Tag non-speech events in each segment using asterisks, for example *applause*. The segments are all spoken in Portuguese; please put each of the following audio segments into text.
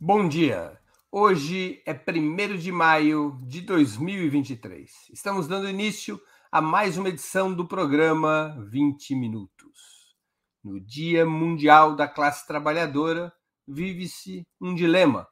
Bom dia. Hoje é 1 de maio de 2023. Estamos dando início a mais uma edição do programa 20 Minutos. No Dia Mundial da Classe Trabalhadora, vive-se um dilema.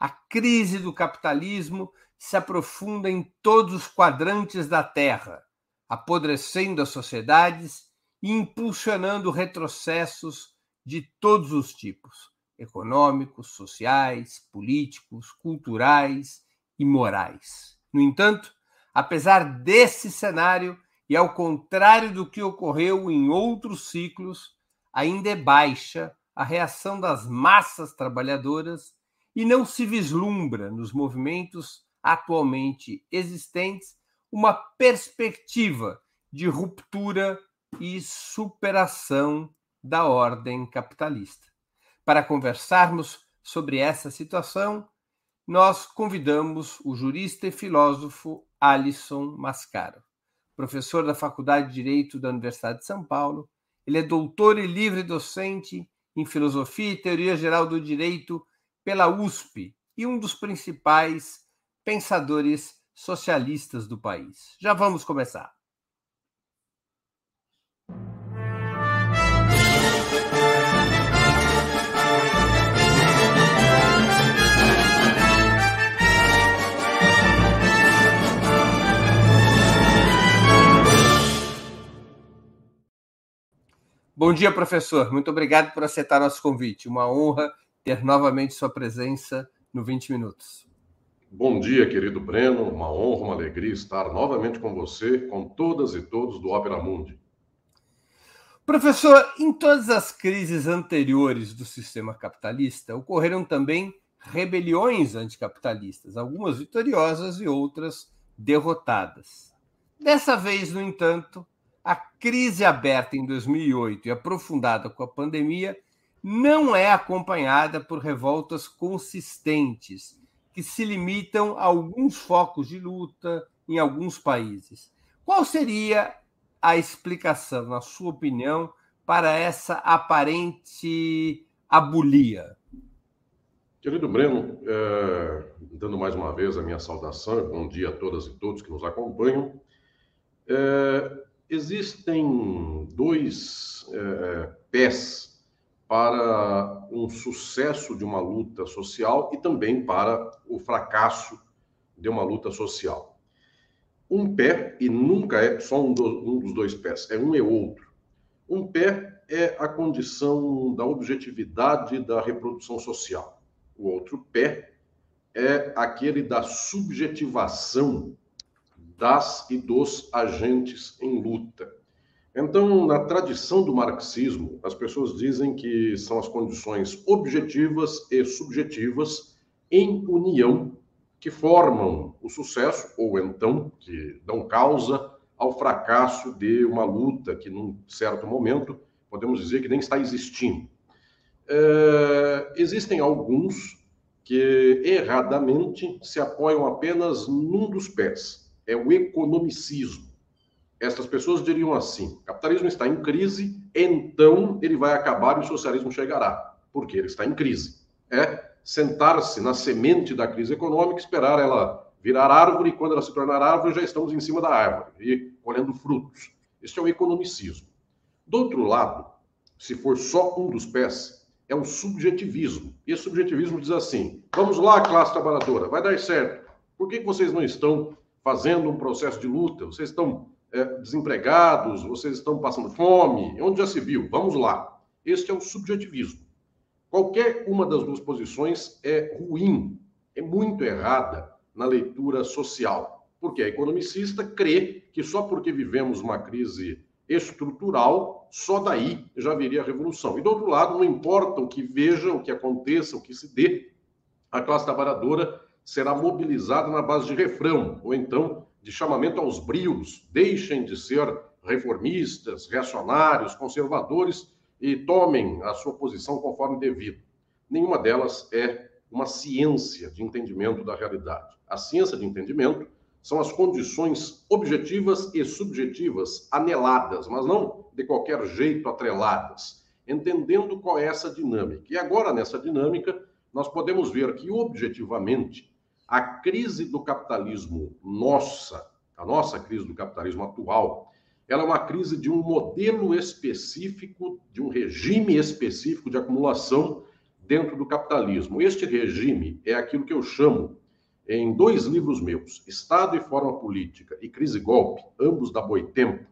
A crise do capitalismo se aprofunda em todos os quadrantes da Terra, apodrecendo as sociedades e impulsionando retrocessos de todos os tipos econômicos, sociais, políticos, culturais e morais. No entanto, apesar desse cenário, e ao contrário do que ocorreu em outros ciclos, ainda é baixa a reação das massas trabalhadoras e não se vislumbra nos movimentos atualmente existentes uma perspectiva de ruptura e superação da ordem capitalista. Para conversarmos sobre essa situação, nós convidamos o jurista e filósofo Alisson Mascaro, professor da Faculdade de Direito da Universidade de São Paulo. Ele é doutor e livre docente em Filosofia e Teoria Geral do Direito pela USP e um dos principais pensadores socialistas do país. Já vamos começar. Bom dia, professor. Muito obrigado por aceitar nosso convite. Uma honra ter novamente sua presença no 20 Minutos. Bom dia, querido Breno. Uma honra, uma alegria estar novamente com você, com todas e todos do Opera Mundi. Professor, em todas as crises anteriores do sistema capitalista, ocorreram também rebeliões anticapitalistas, algumas vitoriosas e outras derrotadas. Dessa vez, no entanto, a crise aberta em 2008 e aprofundada com a pandemia não é acompanhada por revoltas consistentes, que se limitam a alguns focos de luta em alguns países. Qual seria a explicação, na sua opinião, para essa aparente abulia? Querido Breno, é, dando mais uma vez a minha saudação, bom dia a todas e todos que nos acompanham. É, Existem dois é, pés para um sucesso de uma luta social e também para o fracasso de uma luta social. Um pé, e nunca é só um, do, um dos dois pés, é um e outro. Um pé é a condição da objetividade da reprodução social. O outro pé é aquele da subjetivação das e dos agentes em luta. Então, na tradição do marxismo, as pessoas dizem que são as condições objetivas e subjetivas em união que formam o sucesso, ou então que dão causa ao fracasso de uma luta que, num certo momento, podemos dizer que nem está existindo. É, existem alguns que erradamente se apoiam apenas num dos pés, é o economicismo. Estas pessoas diriam assim: capitalismo está em crise, então ele vai acabar e o socialismo chegará, porque ele está em crise. É sentar-se na semente da crise econômica, esperar ela virar árvore, e quando ela se tornar árvore, já estamos em cima da árvore e colhendo frutos. Este é o economicismo. Do outro lado, se for só um dos pés, é o subjetivismo. E esse subjetivismo diz assim: vamos lá, classe trabalhadora, vai dar certo. Por que vocês não estão fazendo um processo de luta, vocês estão é, desempregados, vocês estão passando fome, onde já se viu? Vamos lá. Este é o subjetivismo. Qualquer uma das duas posições é ruim, é muito errada na leitura social, porque a economicista crê que só porque vivemos uma crise estrutural, só daí já viria a revolução. E do outro lado, não importa o que veja, o que aconteça, o que se dê, a classe trabalhadora será mobilizada na base de refrão, ou então de chamamento aos brios. Deixem de ser reformistas, reacionários, conservadores e tomem a sua posição conforme devido. Nenhuma delas é uma ciência de entendimento da realidade. A ciência de entendimento são as condições objetivas e subjetivas aneladas, mas não de qualquer jeito atreladas, entendendo qual é essa dinâmica. E agora, nessa dinâmica, nós podemos ver que, objetivamente, a crise do capitalismo nossa, a nossa crise do capitalismo atual, ela é uma crise de um modelo específico, de um regime específico de acumulação dentro do capitalismo. Este regime é aquilo que eu chamo, em dois livros meus, Estado e Forma Política e Crise e Golpe, ambos da Boitempo,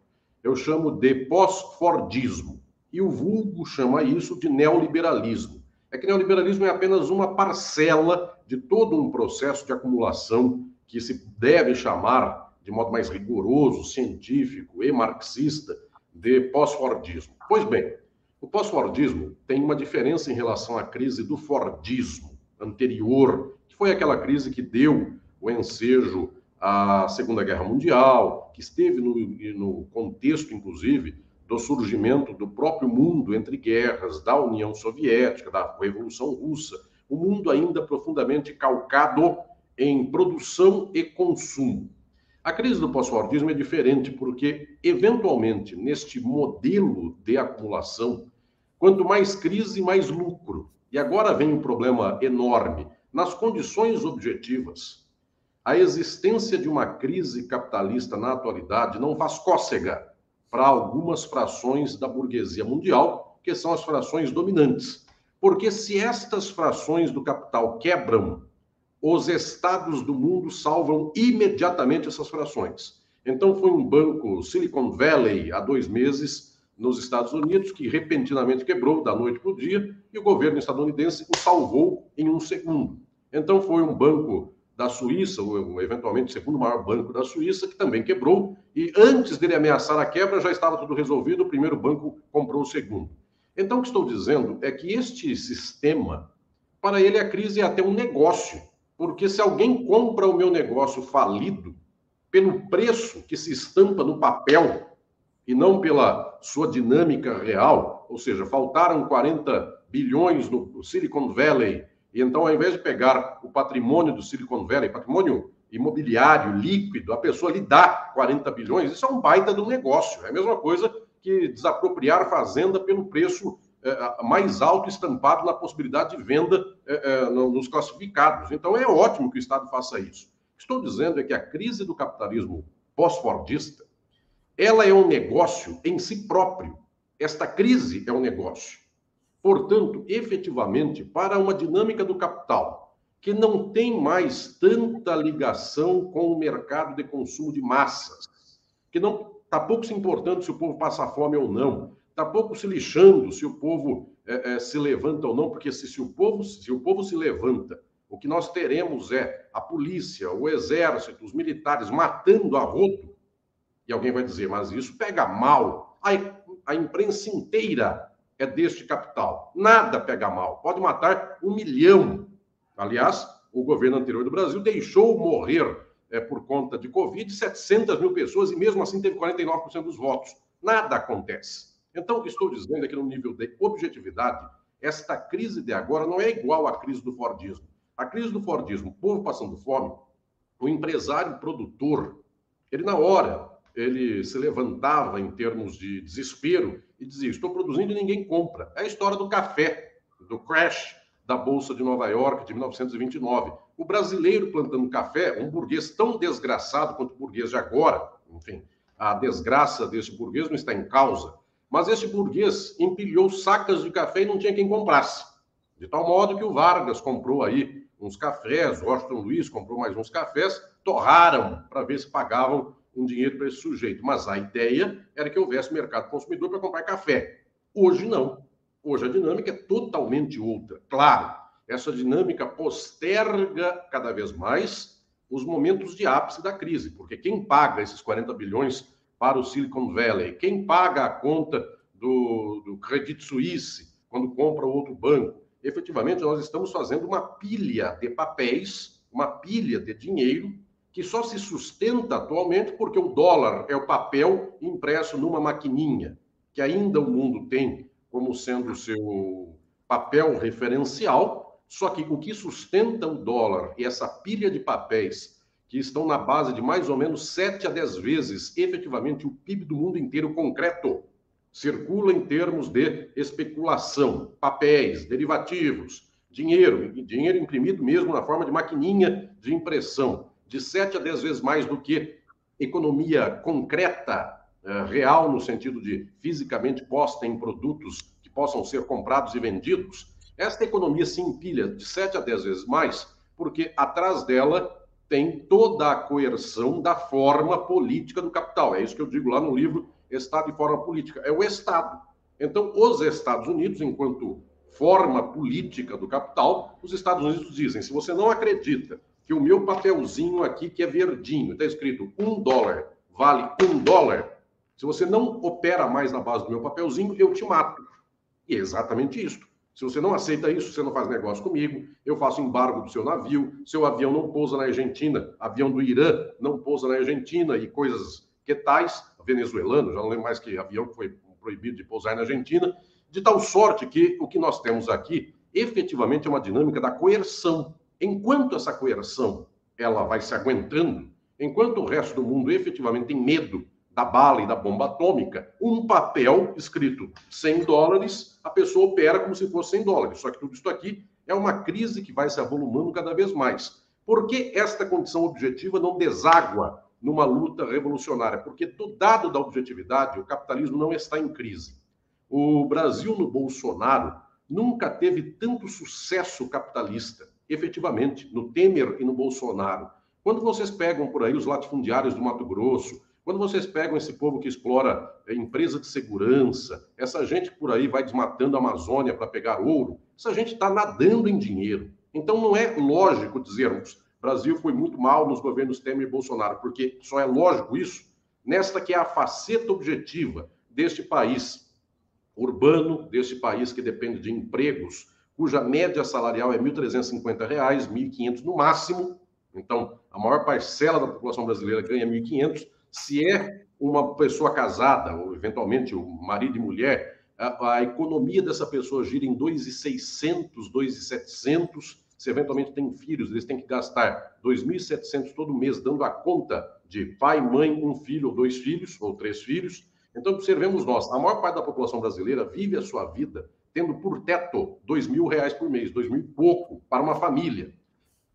eu chamo de pós-fordismo. E o vulgo chama isso de neoliberalismo. É que neoliberalismo é apenas uma parcela de todo um processo de acumulação que se deve chamar, de modo mais rigoroso, científico e marxista, de pós-fordismo. Pois bem, o pós-fordismo tem uma diferença em relação à crise do fordismo anterior, que foi aquela crise que deu o ensejo à Segunda Guerra Mundial, que esteve no, no contexto, inclusive, do surgimento do próprio mundo entre guerras, da União Soviética, da Revolução Russa, o mundo ainda profundamente calcado em produção e consumo. A crise do pós-fordismo é diferente porque, eventualmente, neste modelo de acumulação, quanto mais crise, mais lucro. E agora vem um problema enorme. Nas condições objetivas, a existência de uma crise capitalista na atualidade não faz cócega para algumas frações da burguesia mundial, que são as frações dominantes. Porque se estas frações do capital quebram, os estados do mundo salvam imediatamente essas frações. Então, foi um banco Silicon Valley, há dois meses, nos Estados Unidos, que repentinamente quebrou da noite para o dia, e o governo estadunidense o salvou em um segundo. Então, foi um banco da Suíça, ou eventualmente o segundo maior banco da Suíça, que também quebrou, e antes dele ameaçar a quebra já estava tudo resolvido, o primeiro banco comprou o segundo. Então, o que estou dizendo é que este sistema, para ele a crise é até um negócio, porque se alguém compra o meu negócio falido, pelo preço que se estampa no papel, e não pela sua dinâmica real, ou seja, faltaram 40 bilhões no Silicon Valley e então, ao invés de pegar o patrimônio do Silicon Valley, patrimônio imobiliário líquido, a pessoa lhe dá 40 bilhões, isso é um baita do negócio. É a mesma coisa que desapropriar fazenda pelo preço é, mais alto estampado na possibilidade de venda é, é, nos classificados. Então, é ótimo que o Estado faça isso. O que estou dizendo é que a crise do capitalismo pós-fordista, ela é um negócio em si próprio. Esta crise é um negócio. Portanto, efetivamente, para uma dinâmica do capital que não tem mais tanta ligação com o mercado de consumo de massas, que não está pouco se importando se o povo passa fome ou não, está pouco se lixando se o povo é, é, se levanta ou não, porque se, se, o povo, se o povo se levanta, o que nós teremos é a polícia, o exército, os militares matando a rodo. E alguém vai dizer, mas isso pega mal. A, a imprensa inteira é deste capital. Nada pega mal. Pode matar um milhão. Aliás, o governo anterior do Brasil deixou morrer é, por conta de Covid 700 mil pessoas e mesmo assim teve 49% dos votos. Nada acontece. Então, o que estou dizendo é que no nível de objetividade, esta crise de agora não é igual à crise do Fordismo. A crise do Fordismo, o povo passando fome, o empresário produtor, ele na hora ele se levantava em termos de desespero e dizia: Estou produzindo e ninguém compra. É a história do café, do crash da Bolsa de Nova York de 1929. O brasileiro plantando café, um burguês tão desgraçado quanto o burguês de agora, enfim, a desgraça desse burguês não está em causa, mas esse burguês empilhou sacas de café e não tinha quem comprasse. De tal modo que o Vargas comprou aí uns cafés, Washington Luiz comprou mais uns cafés, torraram para ver se pagavam um dinheiro para esse sujeito. Mas a ideia era que houvesse mercado consumidor para comprar café. Hoje não. Hoje a dinâmica é totalmente outra. Claro, essa dinâmica posterga cada vez mais os momentos de ápice da crise, porque quem paga esses 40 bilhões para o Silicon Valley, quem paga a conta do, do Credit Suisse quando compra outro banco, efetivamente nós estamos fazendo uma pilha de papéis, uma pilha de dinheiro que só se sustenta atualmente porque o dólar é o papel impresso numa maquininha, que ainda o mundo tem como sendo o seu papel referencial, só que o que sustenta o dólar e essa pilha de papéis que estão na base de mais ou menos 7 a 10 vezes efetivamente o PIB do mundo inteiro concreto, circula em termos de especulação, papéis, derivativos, dinheiro, dinheiro imprimido mesmo na forma de maquininha de impressão, de 7 a 10 vezes mais do que economia concreta, eh, real, no sentido de fisicamente posta em produtos que possam ser comprados e vendidos, esta economia se empilha de 7 a 10 vezes mais, porque atrás dela tem toda a coerção da forma política do capital. É isso que eu digo lá no livro Estado e Forma Política. É o Estado. Então, os Estados Unidos, enquanto forma política do capital, os Estados Unidos dizem: se você não acredita que o meu papelzinho aqui, que é verdinho, está escrito um dólar, vale um dólar, se você não opera mais na base do meu papelzinho, eu te mato. E é exatamente isso. Se você não aceita isso, você não faz negócio comigo, eu faço embargo do seu navio, seu avião não pousa na Argentina, avião do Irã não pousa na Argentina e coisas que tais, venezuelano, já não lembro mais que avião foi proibido de pousar na Argentina, de tal sorte que o que nós temos aqui efetivamente é uma dinâmica da coerção. Enquanto essa coerção ela vai se aguentando, enquanto o resto do mundo efetivamente tem medo da bala e da bomba atômica, um papel escrito 100 dólares, a pessoa opera como se fosse 100 dólares. Só que tudo isso aqui é uma crise que vai se avolumando cada vez mais. Por que esta condição objetiva não deságua numa luta revolucionária? Porque do dado da objetividade, o capitalismo não está em crise. O Brasil no Bolsonaro nunca teve tanto sucesso capitalista, efetivamente, no Temer e no Bolsonaro. Quando vocês pegam por aí os latifundiários do Mato Grosso, quando vocês pegam esse povo que explora é, empresa de segurança, essa gente por aí vai desmatando a Amazônia para pegar ouro, essa gente está nadando em dinheiro. Então não é lógico dizermos Brasil foi muito mal nos governos Temer e Bolsonaro, porque só é lógico isso nesta que é a faceta objetiva deste país urbano, deste país que depende de empregos, cuja média salarial é R$ 1.350, R$ 1.500 no máximo. Então, a maior parcela da população brasileira ganha R$ 1.500 se é uma pessoa casada, ou eventualmente o marido e mulher, a, a economia dessa pessoa gira em 2,600, 2,700. Se eventualmente tem filhos, eles têm que gastar 2.700 todo mês, dando a conta de pai, mãe, um filho ou dois filhos, ou três filhos. Então, observemos nós, a maior parte da população brasileira vive a sua vida tendo por teto dois mil reais por mês, dois mil e pouco para uma família.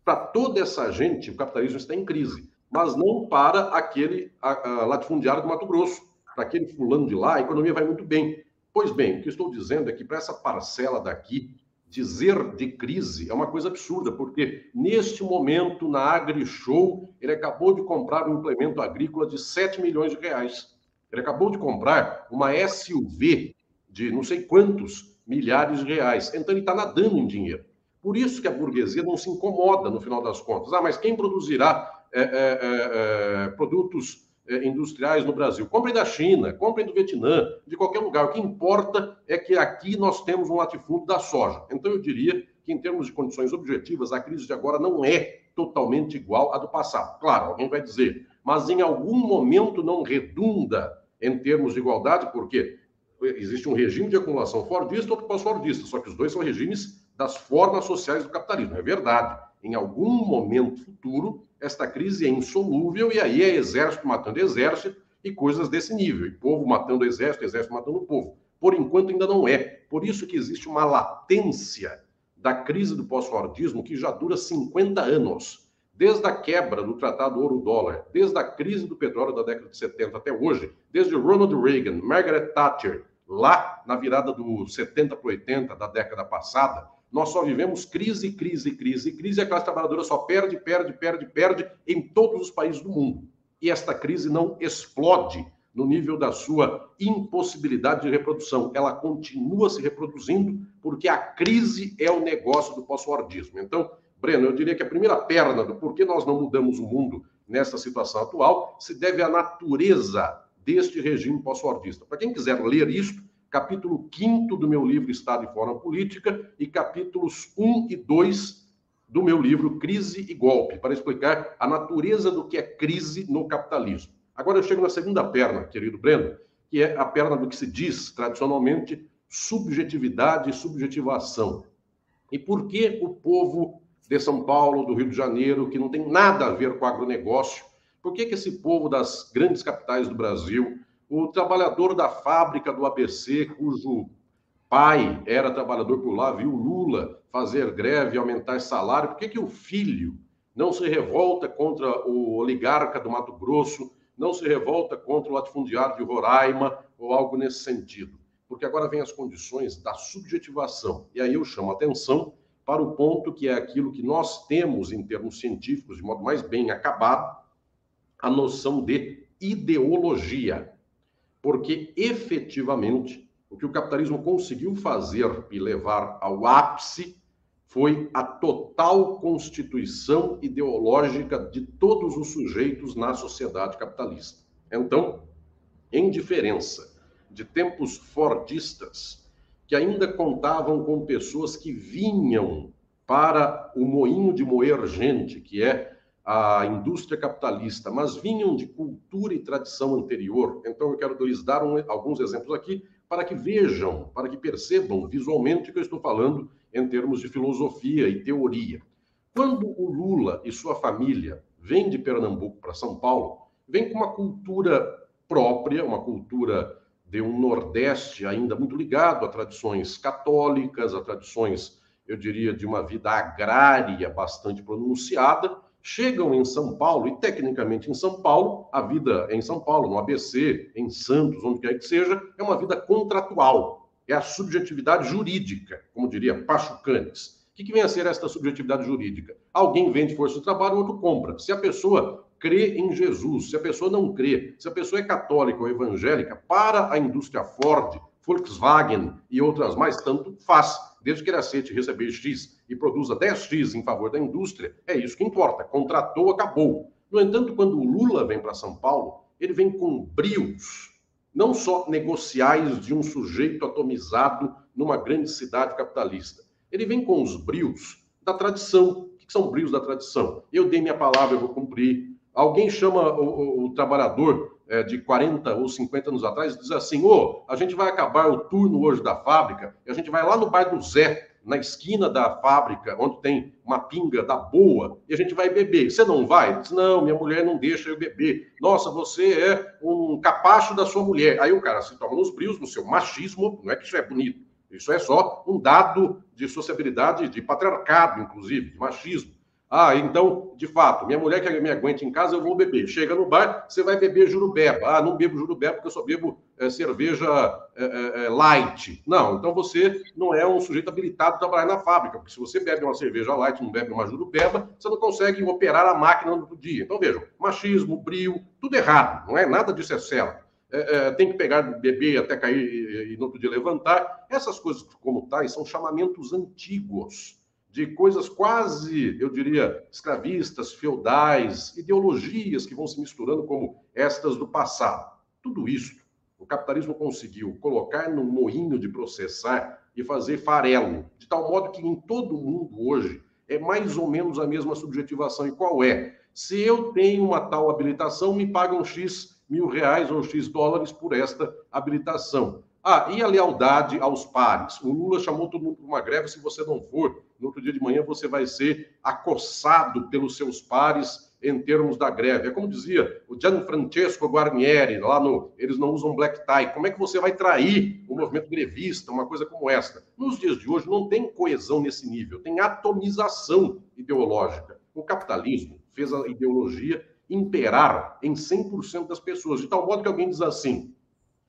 Para toda essa gente, o capitalismo está em crise mas não para aquele a, a latifundiário do Mato Grosso. Para aquele fulano de lá, a economia vai muito bem. Pois bem, o que estou dizendo é que para essa parcela daqui, dizer de crise é uma coisa absurda, porque neste momento, na AgriShow, ele acabou de comprar um implemento agrícola de 7 milhões de reais. Ele acabou de comprar uma SUV de não sei quantos milhares de reais. Então ele está nadando em dinheiro. Por isso que a burguesia não se incomoda no final das contas. Ah, mas quem produzirá é, é, é, é produtos industriais no Brasil. Comprem da China, comprem do Vietnã, de qualquer lugar. O que importa é que aqui nós temos um latifúndio da soja. Então, eu diria que, em termos de condições objetivas, a crise de agora não é totalmente igual à do passado. Claro, alguém vai dizer, mas em algum momento não redunda em termos de igualdade, porque existe um regime de acumulação fordista outro pós-fordista, só que os dois são regimes das formas sociais do capitalismo. É verdade. Em algum momento futuro, esta crise é insolúvel e aí é exército matando exército e coisas desse nível, e povo matando exército, exército matando povo. Por enquanto ainda não é. Por isso que existe uma latência da crise do pós-fordismo que já dura 50 anos. Desde a quebra do Tratado Ouro-Dólar, desde a crise do petróleo da década de 70 até hoje, desde Ronald Reagan, Margaret Thatcher, lá na virada do 70 para 80 da década passada, nós só vivemos crise, crise, crise, crise, e a classe trabalhadora só perde, perde, perde, perde em todos os países do mundo. E esta crise não explode no nível da sua impossibilidade de reprodução. Ela continua se reproduzindo porque a crise é o negócio do pós-fordismo. Então, Breno, eu diria que a primeira perna do porquê nós não mudamos o mundo nessa situação atual se deve à natureza deste regime pós-fordista. Para quem quiser ler isso, capítulo 5 do meu livro Estado e Forma Política e capítulos 1 e 2 do meu livro Crise e Golpe, para explicar a natureza do que é crise no capitalismo. Agora eu chego na segunda perna, querido Breno, que é a perna do que se diz tradicionalmente subjetividade e subjetivação. E por que o povo de São Paulo, do Rio de Janeiro, que não tem nada a ver com agronegócio, por que, que esse povo das grandes capitais do Brasil o trabalhador da fábrica do ABC, cujo pai era trabalhador por lá, viu Lula fazer greve, aumentar salário, por que, que o filho não se revolta contra o oligarca do Mato Grosso, não se revolta contra o latifundiário de Roraima ou algo nesse sentido? Porque agora vem as condições da subjetivação. E aí eu chamo a atenção para o ponto que é aquilo que nós temos em termos científicos, de modo mais bem acabado, a noção de ideologia. Porque efetivamente o que o capitalismo conseguiu fazer e levar ao ápice foi a total constituição ideológica de todos os sujeitos na sociedade capitalista. Então, em diferença de tempos fordistas, que ainda contavam com pessoas que vinham para o moinho de moer gente, que é a indústria capitalista, mas vinham de cultura e tradição anterior. Então, eu quero lhes dar um, alguns exemplos aqui para que vejam, para que percebam visualmente o que eu estou falando em termos de filosofia e teoria. Quando o Lula e sua família vêm de Pernambuco para São Paulo, vem com uma cultura própria, uma cultura de um Nordeste ainda muito ligado a tradições católicas, a tradições, eu diria, de uma vida agrária bastante pronunciada, chegam em São Paulo, e tecnicamente em São Paulo, a vida em São Paulo, no ABC, em Santos, onde quer que seja, é uma vida contratual, é a subjetividade jurídica, como diria Pachucanes. O que, que vem a ser esta subjetividade jurídica? Alguém vende força de trabalho, outro compra. Se a pessoa crê em Jesus, se a pessoa não crê, se a pessoa é católica ou evangélica, para a indústria Ford, Volkswagen e outras mais, tanto faz desde que ele aceite receber X e produza 10X em favor da indústria, é isso que importa. Contratou, acabou. No entanto, quando o Lula vem para São Paulo, ele vem com brios, não só negociais de um sujeito atomizado numa grande cidade capitalista. Ele vem com os brios da tradição. O que são brios da tradição? Eu dei minha palavra, eu vou cumprir. Alguém chama o, o, o trabalhador é, de 40 ou 50 anos atrás, diz assim: ô, a gente vai acabar o turno hoje da fábrica e a gente vai lá no bairro do Zé, na esquina da fábrica, onde tem uma pinga da boa, e a gente vai beber. Você não vai? Diz, não, minha mulher não deixa eu beber. Nossa, você é um capacho da sua mulher. Aí o cara se toma nos brios, no seu machismo, não é que isso é bonito. Isso é só um dado de sociabilidade, de patriarcado, inclusive, de machismo. Ah, então, de fato, minha mulher que me aguente em casa, eu vou beber. Chega no bar, você vai beber jurubeba. Ah, não bebo jurubeba porque eu só bebo é, cerveja é, é, light. Não, então você não é um sujeito habilitado a trabalhar na fábrica, porque se você bebe uma cerveja light, não bebe uma jurubeba, você não consegue operar a máquina no dia. Então, vejam, machismo, brio, tudo errado, não é? Nada disso é certo. É, é, tem que pegar, beber até cair e, e no outro dia levantar. Essas coisas, como tais, são chamamentos antigos de coisas quase, eu diria, escravistas, feudais, ideologias que vão se misturando como estas do passado. Tudo isso o capitalismo conseguiu colocar no moinho de processar e fazer farelo, de tal modo que em todo o mundo hoje é mais ou menos a mesma subjetivação. E qual é? Se eu tenho uma tal habilitação, me pagam X mil reais ou X dólares por esta habilitação. Ah, e a lealdade aos pares? O Lula chamou todo mundo para uma greve. Se você não for, no outro dia de manhã você vai ser acossado pelos seus pares em termos da greve. É como dizia o Gianfrancesco Guarnieri, lá no Eles Não Usam Black Tie. Como é que você vai trair o movimento grevista, uma coisa como esta? Nos dias de hoje não tem coesão nesse nível, tem atomização ideológica. O capitalismo fez a ideologia imperar em 100% das pessoas, de tal modo que alguém diz assim: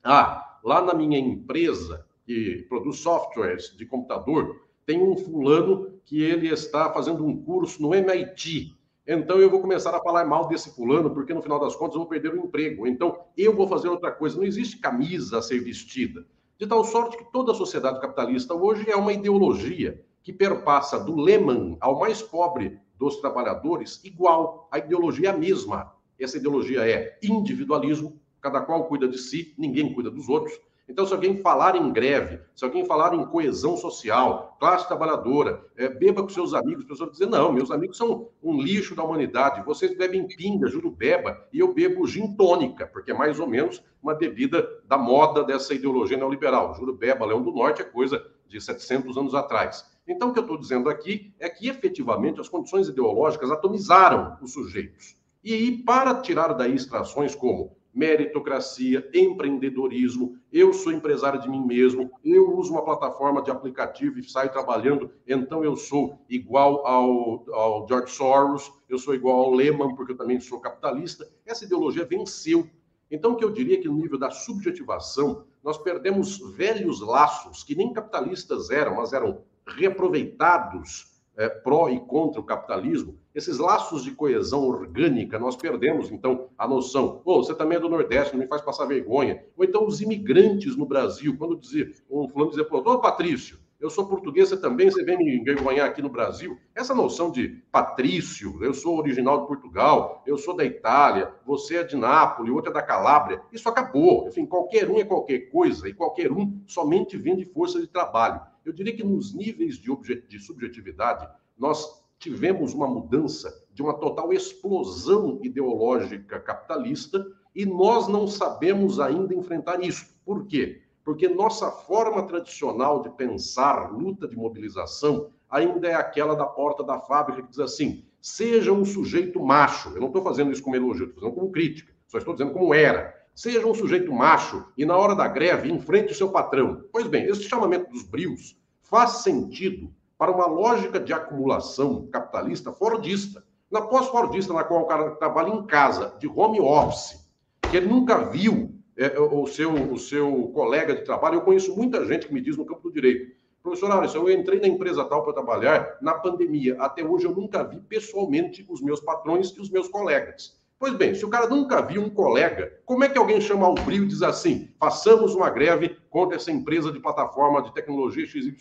ah, lá na minha empresa que produz softwares de computador, tem um fulano que ele está fazendo um curso no MIT. Então eu vou começar a falar mal desse fulano, porque no final das contas eu vou perder o emprego. Então eu vou fazer outra coisa. Não existe camisa a ser vestida. De tal sorte que toda a sociedade capitalista hoje é uma ideologia que perpassa do Lehman ao mais pobre dos trabalhadores igual. A ideologia é a mesma. Essa ideologia é individualismo, cada qual cuida de si, ninguém cuida dos outros. Então, se alguém falar em greve, se alguém falar em coesão social, classe trabalhadora, é, beba com seus amigos, as pessoas vão dizer, não, meus amigos são um lixo da humanidade, vocês bebem pinga, jurubeba, e eu bebo gin tônica, porque é mais ou menos uma bebida da moda dessa ideologia neoliberal. Jurubeba, Leão do Norte, é coisa de 700 anos atrás. Então, o que eu estou dizendo aqui é que, efetivamente, as condições ideológicas atomizaram os sujeitos. E, para tirar daí extrações como meritocracia, empreendedorismo. Eu sou empresário de mim mesmo, eu uso uma plataforma de aplicativo e saio trabalhando, então eu sou igual ao, ao George Soros, eu sou igual ao Lehman, porque eu também sou capitalista. Essa ideologia venceu. Então, o que eu diria é que no nível da subjetivação, nós perdemos velhos laços que nem capitalistas eram, mas eram reaproveitados é, pró e contra o capitalismo, esses laços de coesão orgânica nós perdemos, então, a noção, pô, você também é do Nordeste, não me faz passar vergonha. Ou então os imigrantes no Brasil, quando dizia, um fulano dizia, pô, ô Patrício, eu sou português, você também, você vem me envergonhar aqui no Brasil. Essa noção de Patrício, eu sou original de Portugal, eu sou da Itália, você é de Nápoles, outro é da Calábria, isso acabou. Enfim, qualquer um é qualquer coisa e qualquer um somente vem de força de trabalho. Eu diria que nos níveis de, de subjetividade, nós tivemos uma mudança de uma total explosão ideológica capitalista e nós não sabemos ainda enfrentar isso. Por quê? Porque nossa forma tradicional de pensar luta de mobilização ainda é aquela da porta da fábrica que diz assim: seja um sujeito macho. Eu não estou fazendo isso como elogio, estou fazendo como crítica, só estou dizendo como era. Seja um sujeito macho e, na hora da greve, enfrente o seu patrão. Pois bem, esse chamamento dos brios faz sentido para uma lógica de acumulação capitalista fordista. Na pós-fordista, na qual o cara trabalha em casa, de home office, que ele nunca viu é, o, seu, o seu colega de trabalho. Eu conheço muita gente que me diz no campo do direito. Professor Alisson, eu entrei na empresa tal para trabalhar na pandemia. Até hoje eu nunca vi pessoalmente os meus patrões e os meus colegas. Pois bem, se o cara nunca viu um colega, como é que alguém chama ao brilho e diz assim: façamos uma greve contra essa empresa de plataforma de tecnologia XYZ,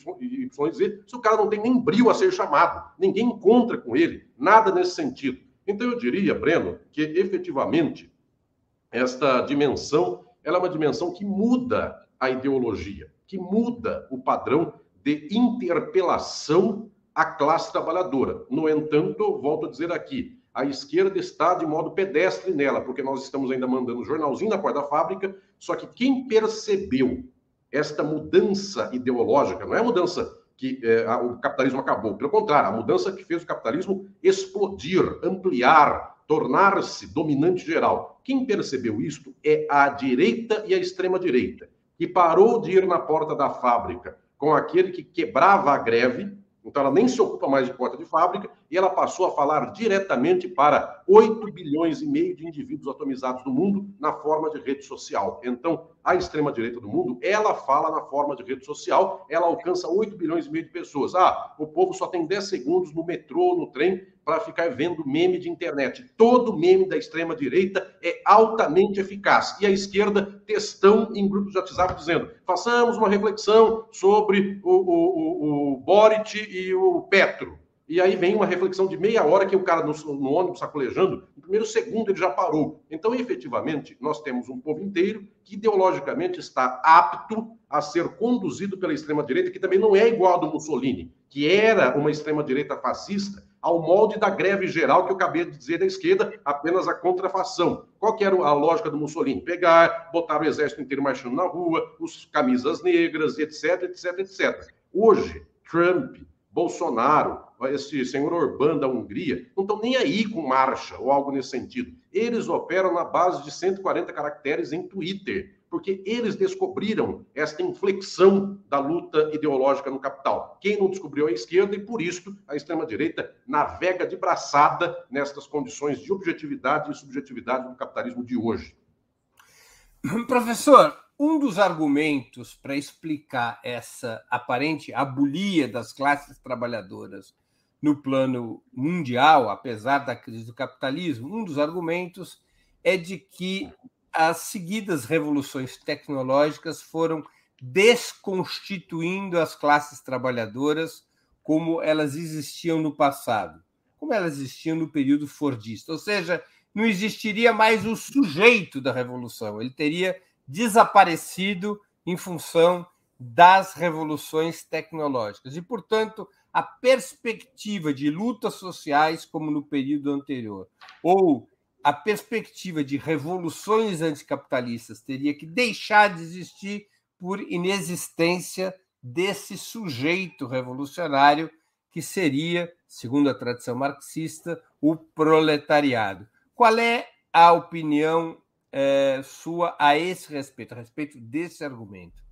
se o cara não tem nem brilho a ser chamado, ninguém encontra com ele, nada nesse sentido. Então eu diria, Breno, que efetivamente esta dimensão ela é uma dimensão que muda a ideologia, que muda o padrão de interpelação à classe trabalhadora. No entanto, volto a dizer aqui, a esquerda está de modo pedestre nela, porque nós estamos ainda mandando jornalzinho na porta da fábrica, só que quem percebeu esta mudança ideológica, não é a mudança que é, o capitalismo acabou, pelo contrário, a mudança que fez o capitalismo explodir, ampliar, tornar-se dominante geral. Quem percebeu isto é a direita e a extrema-direita, que parou de ir na porta da fábrica com aquele que quebrava a greve, então, ela nem se ocupa mais de porta de fábrica e ela passou a falar diretamente para 8 bilhões e meio de indivíduos atomizados no mundo na forma de rede social. Então, a extrema-direita do mundo, ela fala na forma de rede social, ela alcança 8 bilhões e meio de pessoas. Ah, o povo só tem 10 segundos no metrô, no trem, para ficar vendo meme de internet. Todo meme da extrema-direita é altamente eficaz. E a esquerda, testão em grupos de WhatsApp, dizendo: façamos uma reflexão sobre o, o, o, o Boric e o Petro. E aí vem uma reflexão de meia hora que o cara no, no, ônibus sacolejando, no primeiro segundo ele já parou. Então, efetivamente, nós temos um povo inteiro que ideologicamente está apto a ser conduzido pela extrema-direita, que também não é igual ao do Mussolini, que era uma extrema-direita fascista, ao molde da greve geral que eu acabei de dizer da esquerda, apenas a contrafação. Qual que era a lógica do Mussolini? Pegar, botar o exército inteiro marchando na rua, os camisas negras, etc, etc, etc. Hoje, Trump, Bolsonaro, esse senhor Orbán da Hungria, não estão nem aí com marcha ou algo nesse sentido. Eles operam na base de 140 caracteres em Twitter porque eles descobriram esta inflexão da luta ideológica no capital. Quem não descobriu é a esquerda e, por isso, a extrema-direita navega de braçada nestas condições de objetividade e subjetividade do capitalismo de hoje. *clears throat* Professor, um dos argumentos para explicar essa aparente abulia das classes trabalhadoras no plano mundial, apesar da crise do capitalismo, um dos argumentos é de que as seguidas revoluções tecnológicas foram desconstituindo as classes trabalhadoras como elas existiam no passado, como elas existiam no período fordista. Ou seja, não existiria mais o sujeito da revolução, ele teria desaparecido em função das revoluções tecnológicas. E, portanto, a perspectiva de lutas sociais, como no período anterior, ou a perspectiva de revoluções anticapitalistas teria que deixar de existir por inexistência desse sujeito revolucionário que seria, segundo a tradição marxista, o proletariado. Qual é a opinião é, sua a esse respeito, a respeito desse argumento?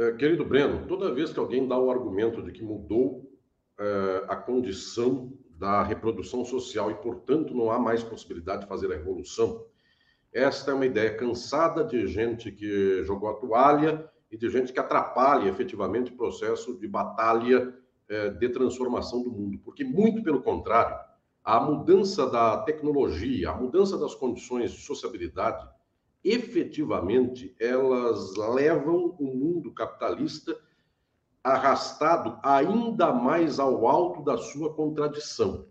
É, querido Breno, toda vez que alguém dá o argumento de que mudou é, a condição da reprodução social e, portanto, não há mais possibilidade de fazer a revolução, esta é uma ideia cansada de gente que jogou a toalha e de gente que atrapalha efetivamente o processo de batalha é, de transformação do mundo. Porque, muito pelo contrário, a mudança da tecnologia, a mudança das condições de sociabilidade, efetivamente, elas levam o mundo capitalista arrastado ainda mais ao alto da sua contradição.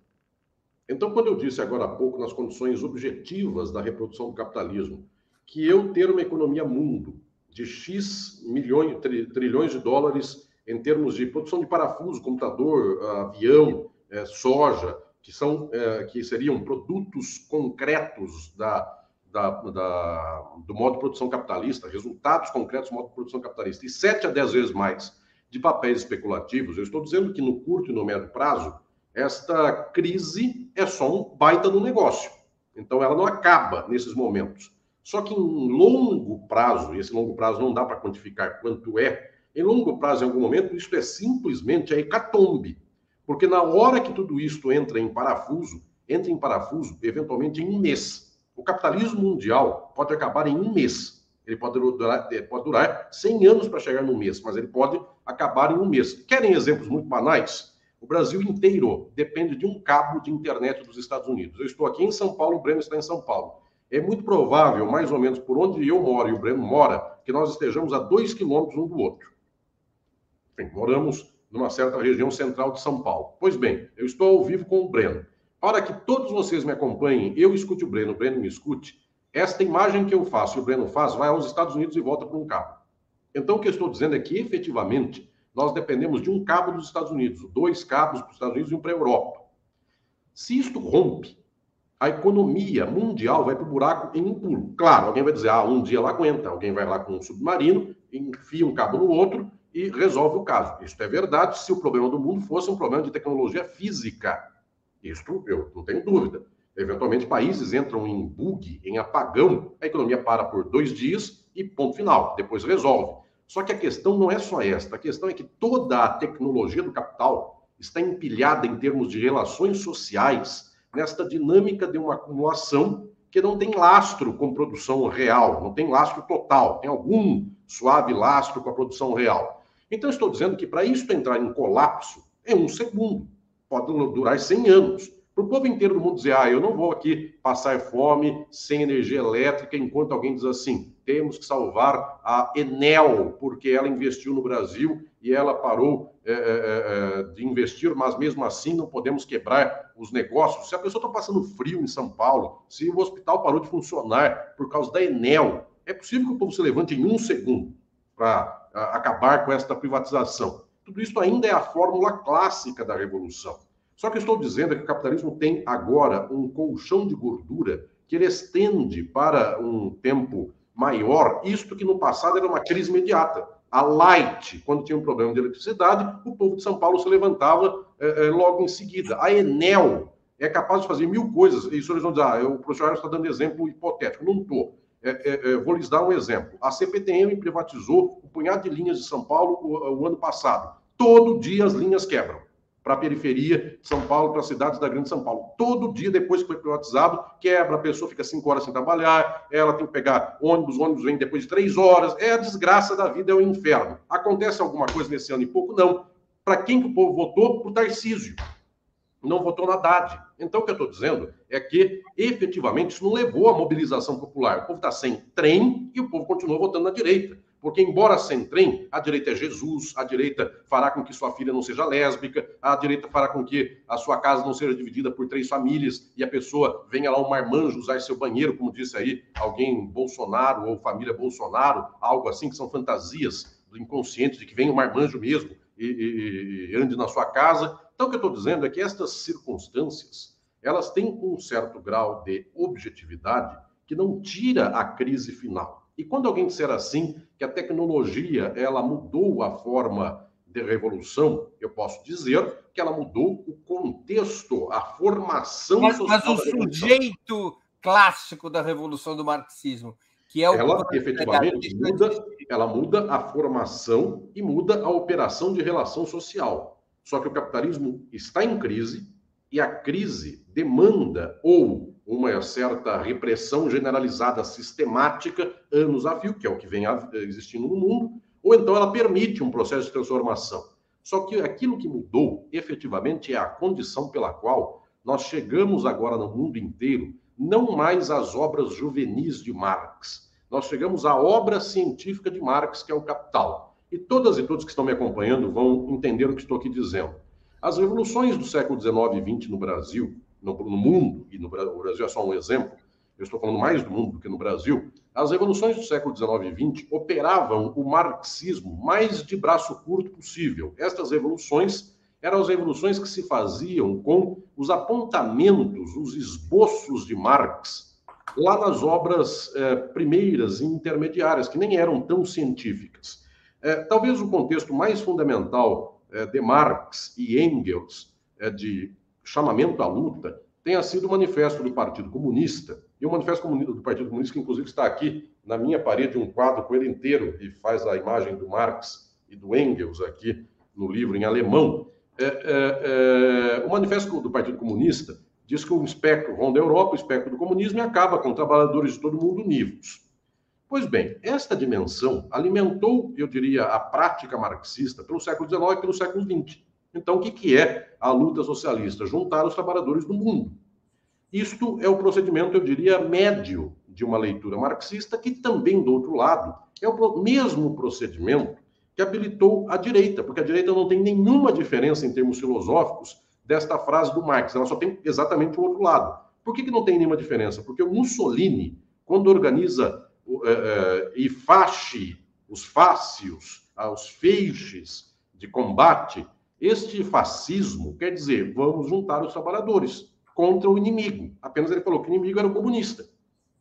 Então, quando eu disse agora há pouco, nas condições objetivas da reprodução do capitalismo, que eu ter uma economia mundo de X milhões, trilhões de dólares em termos de produção de parafuso, computador, avião, é, soja, que são é, que seriam produtos concretos da, da, da, do modo de produção capitalista, resultados concretos do modo de produção capitalista, e 7 a 10 vezes mais de papéis especulativos, eu estou dizendo que no curto e no médio prazo, esta crise é só um baita no negócio. Então, ela não acaba nesses momentos. Só que em longo prazo, e esse longo prazo não dá para quantificar quanto é, em longo prazo, em algum momento, isso é simplesmente a hecatombe. Porque na hora que tudo isso entra em parafuso, entra em parafuso, eventualmente, em um mês. O capitalismo mundial pode acabar em um mês. Ele pode durar, pode durar 100 anos para chegar no mês, mas ele pode acabar em um mês. Querem exemplos muito banais? O Brasil inteiro depende de um cabo de internet dos Estados Unidos. Eu estou aqui em São Paulo, o Breno está em São Paulo. É muito provável, mais ou menos por onde eu moro e o Breno mora, que nós estejamos a dois quilômetros um do outro. Enfim, moramos numa certa região central de São Paulo. Pois bem, eu estou ao vivo com o Breno. Para que todos vocês me acompanhem, eu escute o Breno, o Breno me escute, esta imagem que eu faço e o Breno faz vai aos Estados Unidos e volta para um cabo. Então, o que eu estou dizendo é que, efetivamente, nós dependemos de um cabo dos Estados Unidos, dois cabos para os Estados Unidos e um para a Europa. Se isto rompe, a economia mundial vai para o buraco em um pulo. Claro, alguém vai dizer, ah, um dia ela aguenta, alguém vai lá com um submarino, enfia um cabo no outro e resolve o caso. Isso é verdade se o problema do mundo fosse um problema de tecnologia física. Isto eu não tenho dúvida. Eventualmente, países entram em bug, em apagão, a economia para por dois dias e ponto final. Depois resolve. Só que a questão não é só esta, a questão é que toda a tecnologia do capital está empilhada em termos de relações sociais nesta dinâmica de uma acumulação que não tem lastro com produção real, não tem lastro total, tem algum suave lastro com a produção real. Então, estou dizendo que para isso entrar em colapso é um segundo, pode durar 100 anos. Para o povo inteiro do mundo dizer, ah, eu não vou aqui passar fome sem energia elétrica, enquanto alguém diz assim, temos que salvar a Enel, porque ela investiu no Brasil e ela parou é, é, é, de investir, mas mesmo assim não podemos quebrar os negócios. Se a pessoa está passando frio em São Paulo, se o hospital parou de funcionar por causa da Enel, é possível que o povo se levante em um segundo para acabar com esta privatização. Tudo isso ainda é a fórmula clássica da revolução. Só que estou dizendo que o capitalismo tem agora um colchão de gordura que ele estende para um tempo maior, isto que no passado era uma crise imediata. A Light, quando tinha um problema de eletricidade, o povo de São Paulo se levantava é, é, logo em seguida. A Enel é capaz de fazer mil coisas. E os senhores vão dizer, ah, o professor está dando exemplo hipotético. Não estou. É, vou lhes dar um exemplo. A CPTM privatizou um punhado de linhas de São Paulo o, o ano passado. Todo dia as linhas quebram para a periferia São Paulo, para as cidades da Grande São Paulo. Todo dia, depois que foi privatizado, quebra, a pessoa fica cinco horas sem trabalhar, ela tem que pegar ônibus, ônibus vem depois de três horas. É a desgraça da vida, é o inferno. Acontece alguma coisa nesse ano e pouco? Não. Para quem que o povo votou? Para o Tarcísio. Não votou na Haddad. Então, o que eu estou dizendo é que, efetivamente, isso não levou à mobilização popular. O povo está sem trem e o povo continua votando na direita. Porque, embora sem trem, a direita é Jesus, a direita fará com que sua filha não seja lésbica, a direita fará com que a sua casa não seja dividida por três famílias e a pessoa venha lá um marmanjo usar seu banheiro, como disse aí alguém Bolsonaro ou família Bolsonaro, algo assim, que são fantasias do inconsciente de que vem um marmanjo mesmo e, e, e ande na sua casa. Então, o que eu estou dizendo é que estas circunstâncias, elas têm um certo grau de objetividade que não tira a crise final e quando alguém disser assim, que a tecnologia ela mudou a forma de revolução, eu posso dizer que ela mudou o contexto, a formação mas, social. Mas o sujeito clássico da revolução do marxismo, que é o ela efetivamente muda, ela muda a formação e muda a operação de relação social. Só que o capitalismo está em crise e a crise demanda ou uma certa repressão generalizada, sistemática, anos a fio, que é o que vem existindo no mundo, ou então ela permite um processo de transformação. Só que aquilo que mudou, efetivamente, é a condição pela qual nós chegamos agora no mundo inteiro, não mais às obras juvenis de Marx. Nós chegamos à obra científica de Marx, que é o Capital. E todas e todos que estão me acompanhando vão entender o que estou aqui dizendo. As revoluções do século XIX e XX no Brasil, no, no mundo, e no o Brasil é só um exemplo, eu estou falando mais do mundo do que no Brasil, as revoluções do século XIX e XX operavam o marxismo mais de braço curto possível. Estas revoluções eram as revoluções que se faziam com os apontamentos, os esboços de Marx, lá nas obras eh, primeiras e intermediárias, que nem eram tão científicas. Eh, talvez o contexto mais fundamental eh, de Marx e Engels, de chamamento à luta, tenha sido o manifesto do Partido Comunista, e o Manifesto do Partido Comunista, que inclusive está aqui na minha parede, um quadro com ele inteiro, e faz a imagem do Marx e do Engels aqui no livro em alemão. É, é, é, o Manifesto do Partido Comunista diz que o espectro ronda a Europa, o espectro do comunismo, e acaba com trabalhadores de todo mundo univos. Pois bem, esta dimensão alimentou, eu diria, a prática marxista pelo século XIX e pelo século XX. Então, o que, que é a luta socialista? Juntar os trabalhadores do mundo. Isto é o procedimento, eu diria, médio de uma leitura marxista, que também, do outro lado, é o mesmo procedimento que habilitou a direita, porque a direita não tem nenhuma diferença em termos filosóficos desta frase do Marx, ela só tem exatamente o outro lado. Por que, que não tem nenhuma diferença? Porque o Mussolini, quando organiza é, é, e fache os fácios, os feixes de combate, este fascismo quer dizer, vamos juntar os trabalhadores contra o inimigo. Apenas ele falou que o inimigo era o comunista.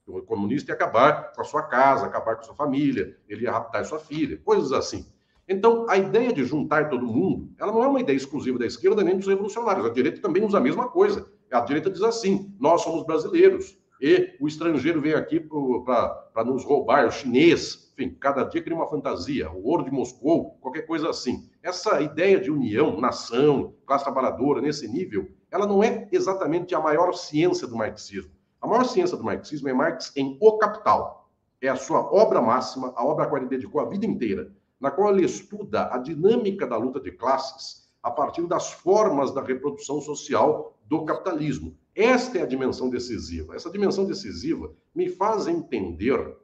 O comunista ia acabar com a sua casa, acabar com a sua família, ele ia raptar sua filha, coisas assim. Então, a ideia de juntar todo mundo, ela não é uma ideia exclusiva da esquerda nem dos revolucionários. A direita também usa a mesma coisa. A direita diz assim: nós somos brasileiros e o estrangeiro vem aqui para nos roubar, o chinês, enfim, cada dia cria uma fantasia, o ouro de Moscou, qualquer coisa assim. Essa ideia de união, nação, classe trabalhadora, nesse nível, ela não é exatamente a maior ciência do marxismo. A maior ciência do marxismo é Marx em O Capital. É a sua obra máxima, a obra a qual ele dedicou a vida inteira, na qual ele estuda a dinâmica da luta de classes a partir das formas da reprodução social do capitalismo. Esta é a dimensão decisiva. Essa dimensão decisiva me faz entender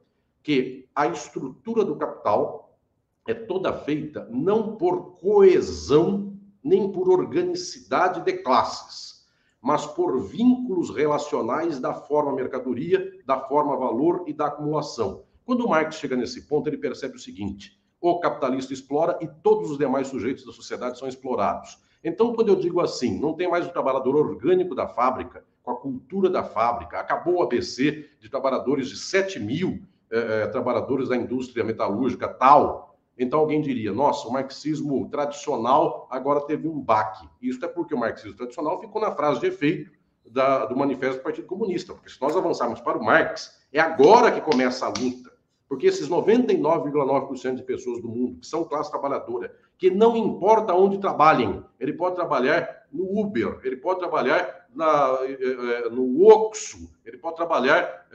que a estrutura do capital é toda feita não por coesão nem por organicidade de classes, mas por vínculos relacionais da forma mercadoria, da forma valor e da acumulação. Quando Marx chega nesse ponto, ele percebe o seguinte: o capitalista explora e todos os demais sujeitos da sociedade são explorados. Então, quando eu digo assim, não tem mais o trabalhador orgânico da fábrica, com a cultura da fábrica, acabou o ABC de trabalhadores de 7 mil eh, eh, trabalhadores da indústria metalúrgica tal, então alguém diria: nossa, o marxismo tradicional agora teve um baque. Isso é porque o marxismo tradicional ficou na frase de efeito da, do Manifesto do Partido Comunista. Porque se nós avançarmos para o Marx, é agora que começa a luta. Porque esses 99,9% de pessoas do mundo que são classe trabalhadora, que não importa onde trabalhem, ele pode trabalhar no Uber, ele pode trabalhar na, eh, eh, no Oxo, ele pode trabalhar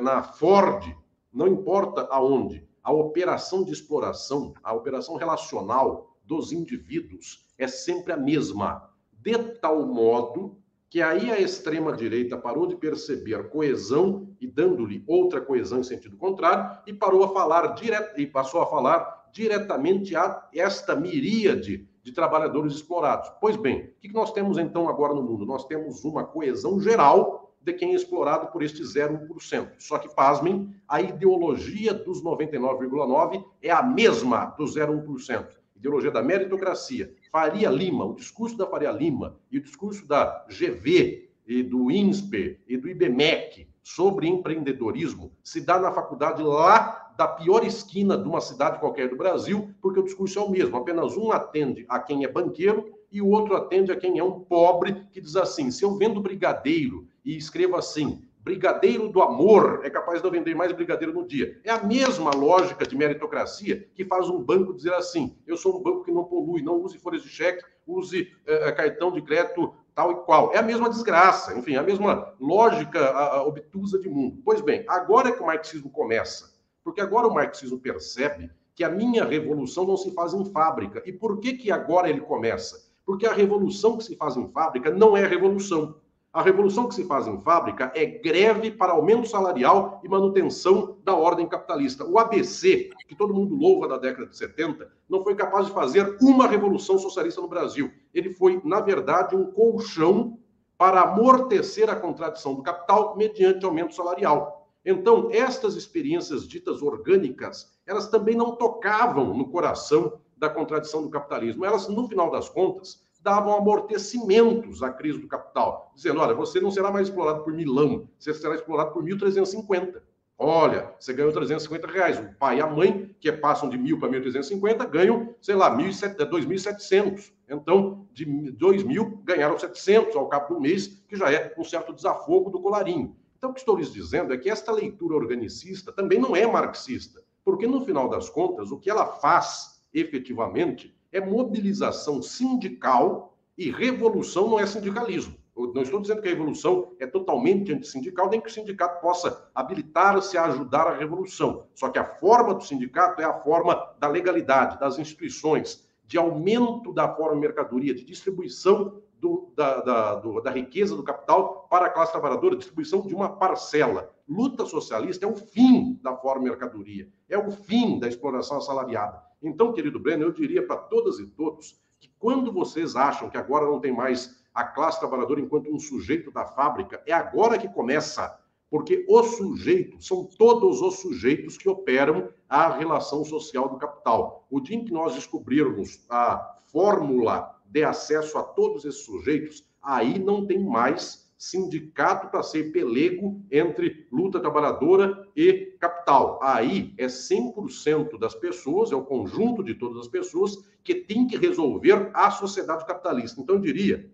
na Ford, não importa aonde a operação de exploração, a operação relacional dos indivíduos é sempre a mesma, de tal modo que aí a extrema-direita parou de perceber coesão e dando-lhe outra coesão em sentido contrário e parou a falar direto e passou a falar diretamente a esta miríade de trabalhadores explorados. Pois bem, o que nós temos então agora no mundo? Nós temos uma coesão geral de quem é explorado por este 0,1%. Só que, pasmem, a ideologia dos 99,9% é a mesma do 0,1%. Ideologia da meritocracia. Faria Lima, o discurso da Faria Lima e o discurso da GV e do INSPE e do IBMEC sobre empreendedorismo se dá na faculdade lá da pior esquina de uma cidade qualquer do Brasil, porque o discurso é o mesmo. Apenas um atende a quem é banqueiro e o outro atende a quem é um pobre que diz assim: se eu vendo brigadeiro e escrevo assim: brigadeiro do amor é capaz de vender mais brigadeiro no dia. É a mesma lógica de meritocracia que faz um banco dizer assim: eu sou um banco que não polui, não use folhas de cheque, use é, cartão de crédito tal e qual. É a mesma desgraça, enfim, é a mesma lógica a, a obtusa de mundo. Pois bem, agora é que o marxismo começa, porque agora o marxismo percebe que a minha revolução não se faz em fábrica. E por que, que agora ele começa? Porque a revolução que se faz em fábrica não é revolução. A revolução que se faz em fábrica é greve para aumento salarial e manutenção da ordem capitalista. O ABC, que todo mundo louva da década de 70, não foi capaz de fazer uma revolução socialista no Brasil. Ele foi, na verdade, um colchão para amortecer a contradição do capital mediante aumento salarial. Então, estas experiências ditas orgânicas, elas também não tocavam no coração da contradição do capitalismo. Elas, no final das contas, davam amortecimentos à crise do capital, dizendo: olha, você não será mais explorado por milão, você será explorado por 1.350. Olha, você ganhou 350 reais. O pai e a mãe, que passam de mil para 1.350, ganham, sei lá, 2.700. Então, de 2.000, ganharam 700 ao cabo do mês, que já é um certo desafogo do colarinho. Então, o que estou lhes dizendo é que esta leitura organicista também não é marxista, porque, no final das contas, o que ela faz, efetivamente, é mobilização sindical e revolução não é sindicalismo. Eu não estou dizendo que a revolução é totalmente antissindical, nem que o sindicato possa habilitar-se a ajudar a revolução. Só que a forma do sindicato é a forma da legalidade, das instituições, de aumento da forma mercadoria, de distribuição do, da, da, do, da riqueza do capital para a classe trabalhadora, distribuição de uma parcela. Luta socialista é o fim da forma mercadoria, é o fim da exploração assalariada. Então, querido Breno, eu diria para todas e todos que quando vocês acham que agora não tem mais a classe trabalhadora enquanto um sujeito da fábrica, é agora que começa, porque os sujeitos são todos os sujeitos que operam a relação social do capital. O dia em que nós descobrirmos a fórmula de acesso a todos esses sujeitos, aí não tem mais sindicato para ser pelego entre luta trabalhadora e capital. Aí é 100% das pessoas, é o conjunto de todas as pessoas que tem que resolver a sociedade capitalista. Então, eu diria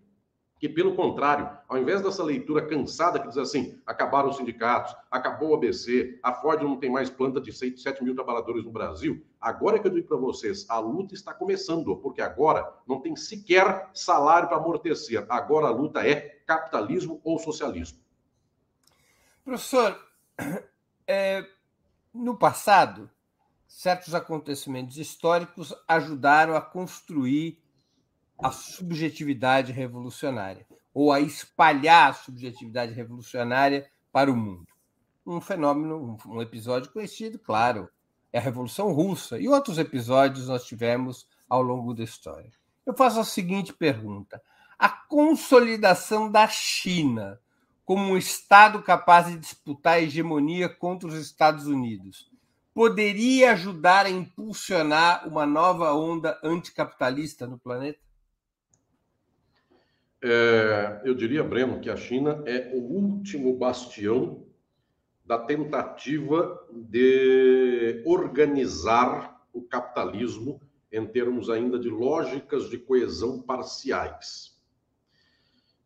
que, pelo contrário, ao invés dessa leitura cansada que diz assim, acabaram os sindicatos, acabou o ABC, a Ford não tem mais planta de 7 mil trabalhadores no Brasil, agora que eu digo para vocês, a luta está começando, porque agora não tem sequer salário para amortecer, agora a luta é capitalismo ou socialismo. Professor, é, *coughs* no passado, certos acontecimentos históricos ajudaram a construir a subjetividade revolucionária, ou a espalhar a subjetividade revolucionária para o mundo. Um fenômeno, um episódio conhecido, claro, é a Revolução Russa, e outros episódios nós tivemos ao longo da história. Eu faço a seguinte pergunta: a consolidação da China como um Estado capaz de disputar a hegemonia contra os Estados Unidos poderia ajudar a impulsionar uma nova onda anticapitalista no planeta? É, eu diria, Breno, que a China é o último bastião da tentativa de organizar o capitalismo em termos ainda de lógicas de coesão parciais.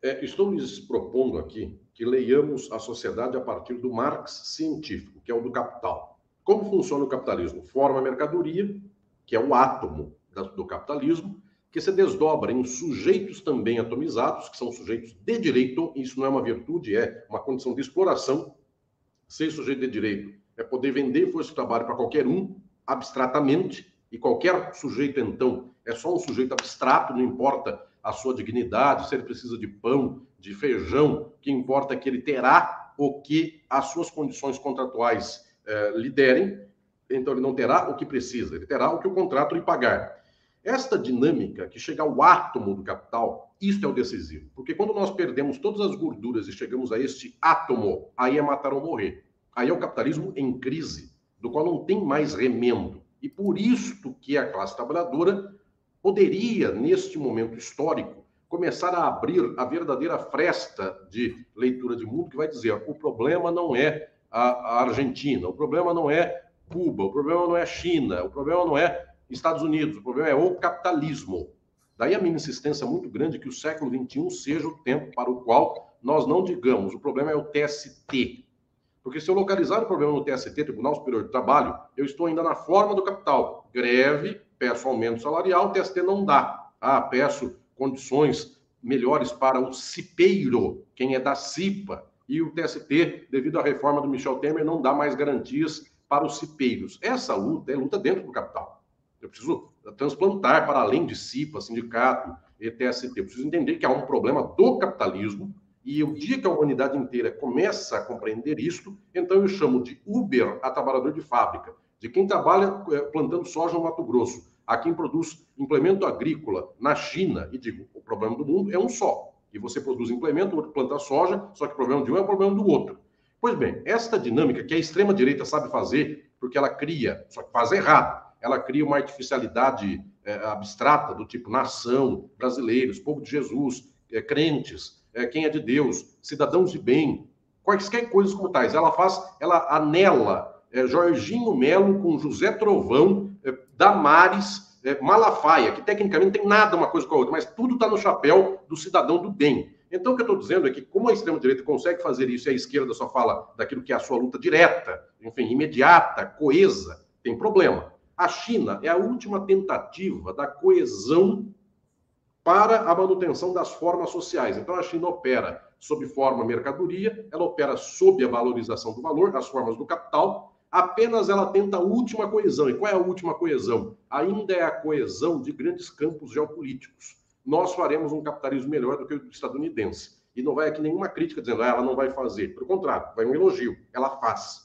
É, estou lhes propondo aqui que leiamos a sociedade a partir do Marx científico, que é o do capital. Como funciona o capitalismo? Forma a mercadoria, que é o átomo do capitalismo, que se desdobra em sujeitos também atomizados, que são sujeitos de direito, isso não é uma virtude, é uma condição de exploração. Ser sujeito de direito é poder vender força de trabalho para qualquer um, abstratamente, e qualquer sujeito, então, é só um sujeito abstrato, não importa a sua dignidade, se ele precisa de pão, de feijão, o que importa é que ele terá o que as suas condições contratuais eh, lhe derem, então ele não terá o que precisa, ele terá o que o contrato lhe pagar. Esta dinâmica que chega ao átomo do capital, isto é o decisivo. Porque quando nós perdemos todas as gorduras e chegamos a este átomo, aí é matar ou morrer. Aí é o capitalismo em crise, do qual não tem mais remendo. E por isto que a classe trabalhadora poderia, neste momento histórico, começar a abrir a verdadeira fresta de leitura de mundo que vai dizer: o problema não é a Argentina, o problema não é Cuba, o problema não é China, o problema não é Estados Unidos. O problema é o capitalismo. Daí a minha insistência muito grande que o século XXI seja o tempo para o qual nós não digamos, o problema é o TST. Porque se eu localizar o problema no TST, Tribunal Superior de Trabalho, eu estou ainda na forma do capital. Greve, peço aumento salarial, o TST não dá. Ah, peço condições melhores para o cipeiro, quem é da CIPA. E o TST, devido à reforma do Michel Temer, não dá mais garantias para os cipeiros. Essa luta é luta dentro do capital. Eu preciso transplantar para além de CIPA, sindicato e TST. Eu preciso entender que há um problema do capitalismo e o dia que a humanidade inteira começa a compreender isso, então eu chamo de Uber a trabalhador de fábrica, de quem trabalha eh, plantando soja no Mato Grosso, a quem produz implemento agrícola na China, e digo, o problema do mundo é um só. E você produz implemento, o outro planta soja, só que o problema de um é o problema do outro. Pois bem, esta dinâmica que a extrema-direita sabe fazer, porque ela cria, só que faz errado, ela cria uma artificialidade é, abstrata do tipo nação, brasileiros, povo de Jesus, é, crentes, é, quem é de Deus, cidadãos de bem, quaisquer coisas como tais. Ela faz, ela anela é, Jorginho Melo com José Trovão, é, Damares, é, Malafaia, que tecnicamente não tem nada uma coisa com a outra, mas tudo está no chapéu do cidadão do bem. Então, o que eu estou dizendo é que, como a extrema-direita consegue fazer isso e a esquerda só fala daquilo que é a sua luta direta, enfim, imediata, coesa, tem problema. A China é a última tentativa da coesão para a manutenção das formas sociais. Então, a China opera sob forma mercadoria, ela opera sob a valorização do valor, as formas do capital, apenas ela tenta a última coesão. E qual é a última coesão? Ainda é a coesão de grandes campos geopolíticos. Nós faremos um capitalismo melhor do que o estadunidense. E não vai aqui nenhuma crítica dizendo, ah, ela não vai fazer. Pelo contrário, vai um elogio. Ela faz.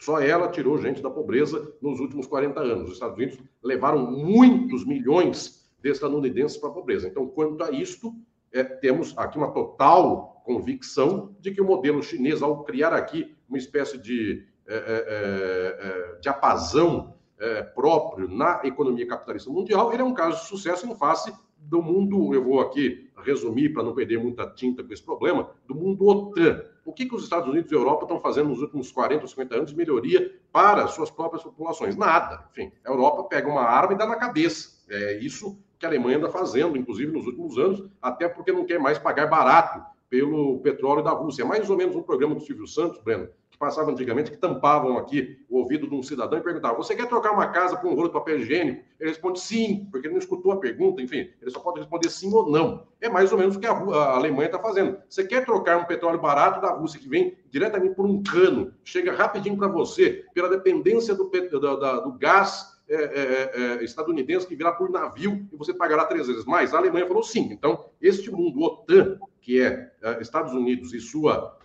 Só ela tirou gente da pobreza nos últimos 40 anos. Os Estados Unidos levaram muitos milhões de estadunidenses para a pobreza. Então, quanto a isto, é, temos aqui uma total convicção de que o modelo chinês, ao criar aqui uma espécie de é, é, é, é diapasão é, próprio na economia capitalista mundial, ele é um caso de sucesso em face do mundo, eu vou aqui resumir para não perder muita tinta com esse problema, do mundo OTAN. O que, que os Estados Unidos e Europa estão fazendo nos últimos 40 ou 50 anos de melhoria para suas próprias populações? Nada. Enfim, a Europa pega uma arma e dá na cabeça. É isso que a Alemanha anda fazendo, inclusive nos últimos anos, até porque não quer mais pagar barato pelo petróleo da Rússia. É mais ou menos um programa do Silvio Santos, Breno, passava antigamente, que tampavam aqui o ouvido de um cidadão e perguntavam: Você quer trocar uma casa por um rolo de papel higiênico? Ele responde sim, porque ele não escutou a pergunta, enfim, ele só pode responder sim ou não. É mais ou menos o que a, a Alemanha está fazendo. Você quer trocar um petróleo barato da Rússia, que vem diretamente por um cano, chega rapidinho para você, pela dependência do, do gás é, é, é, é, estadunidense que virá por navio e você pagará três vezes mais? A Alemanha falou sim. Então, este mundo OTAN, que é, é Estados Unidos e sua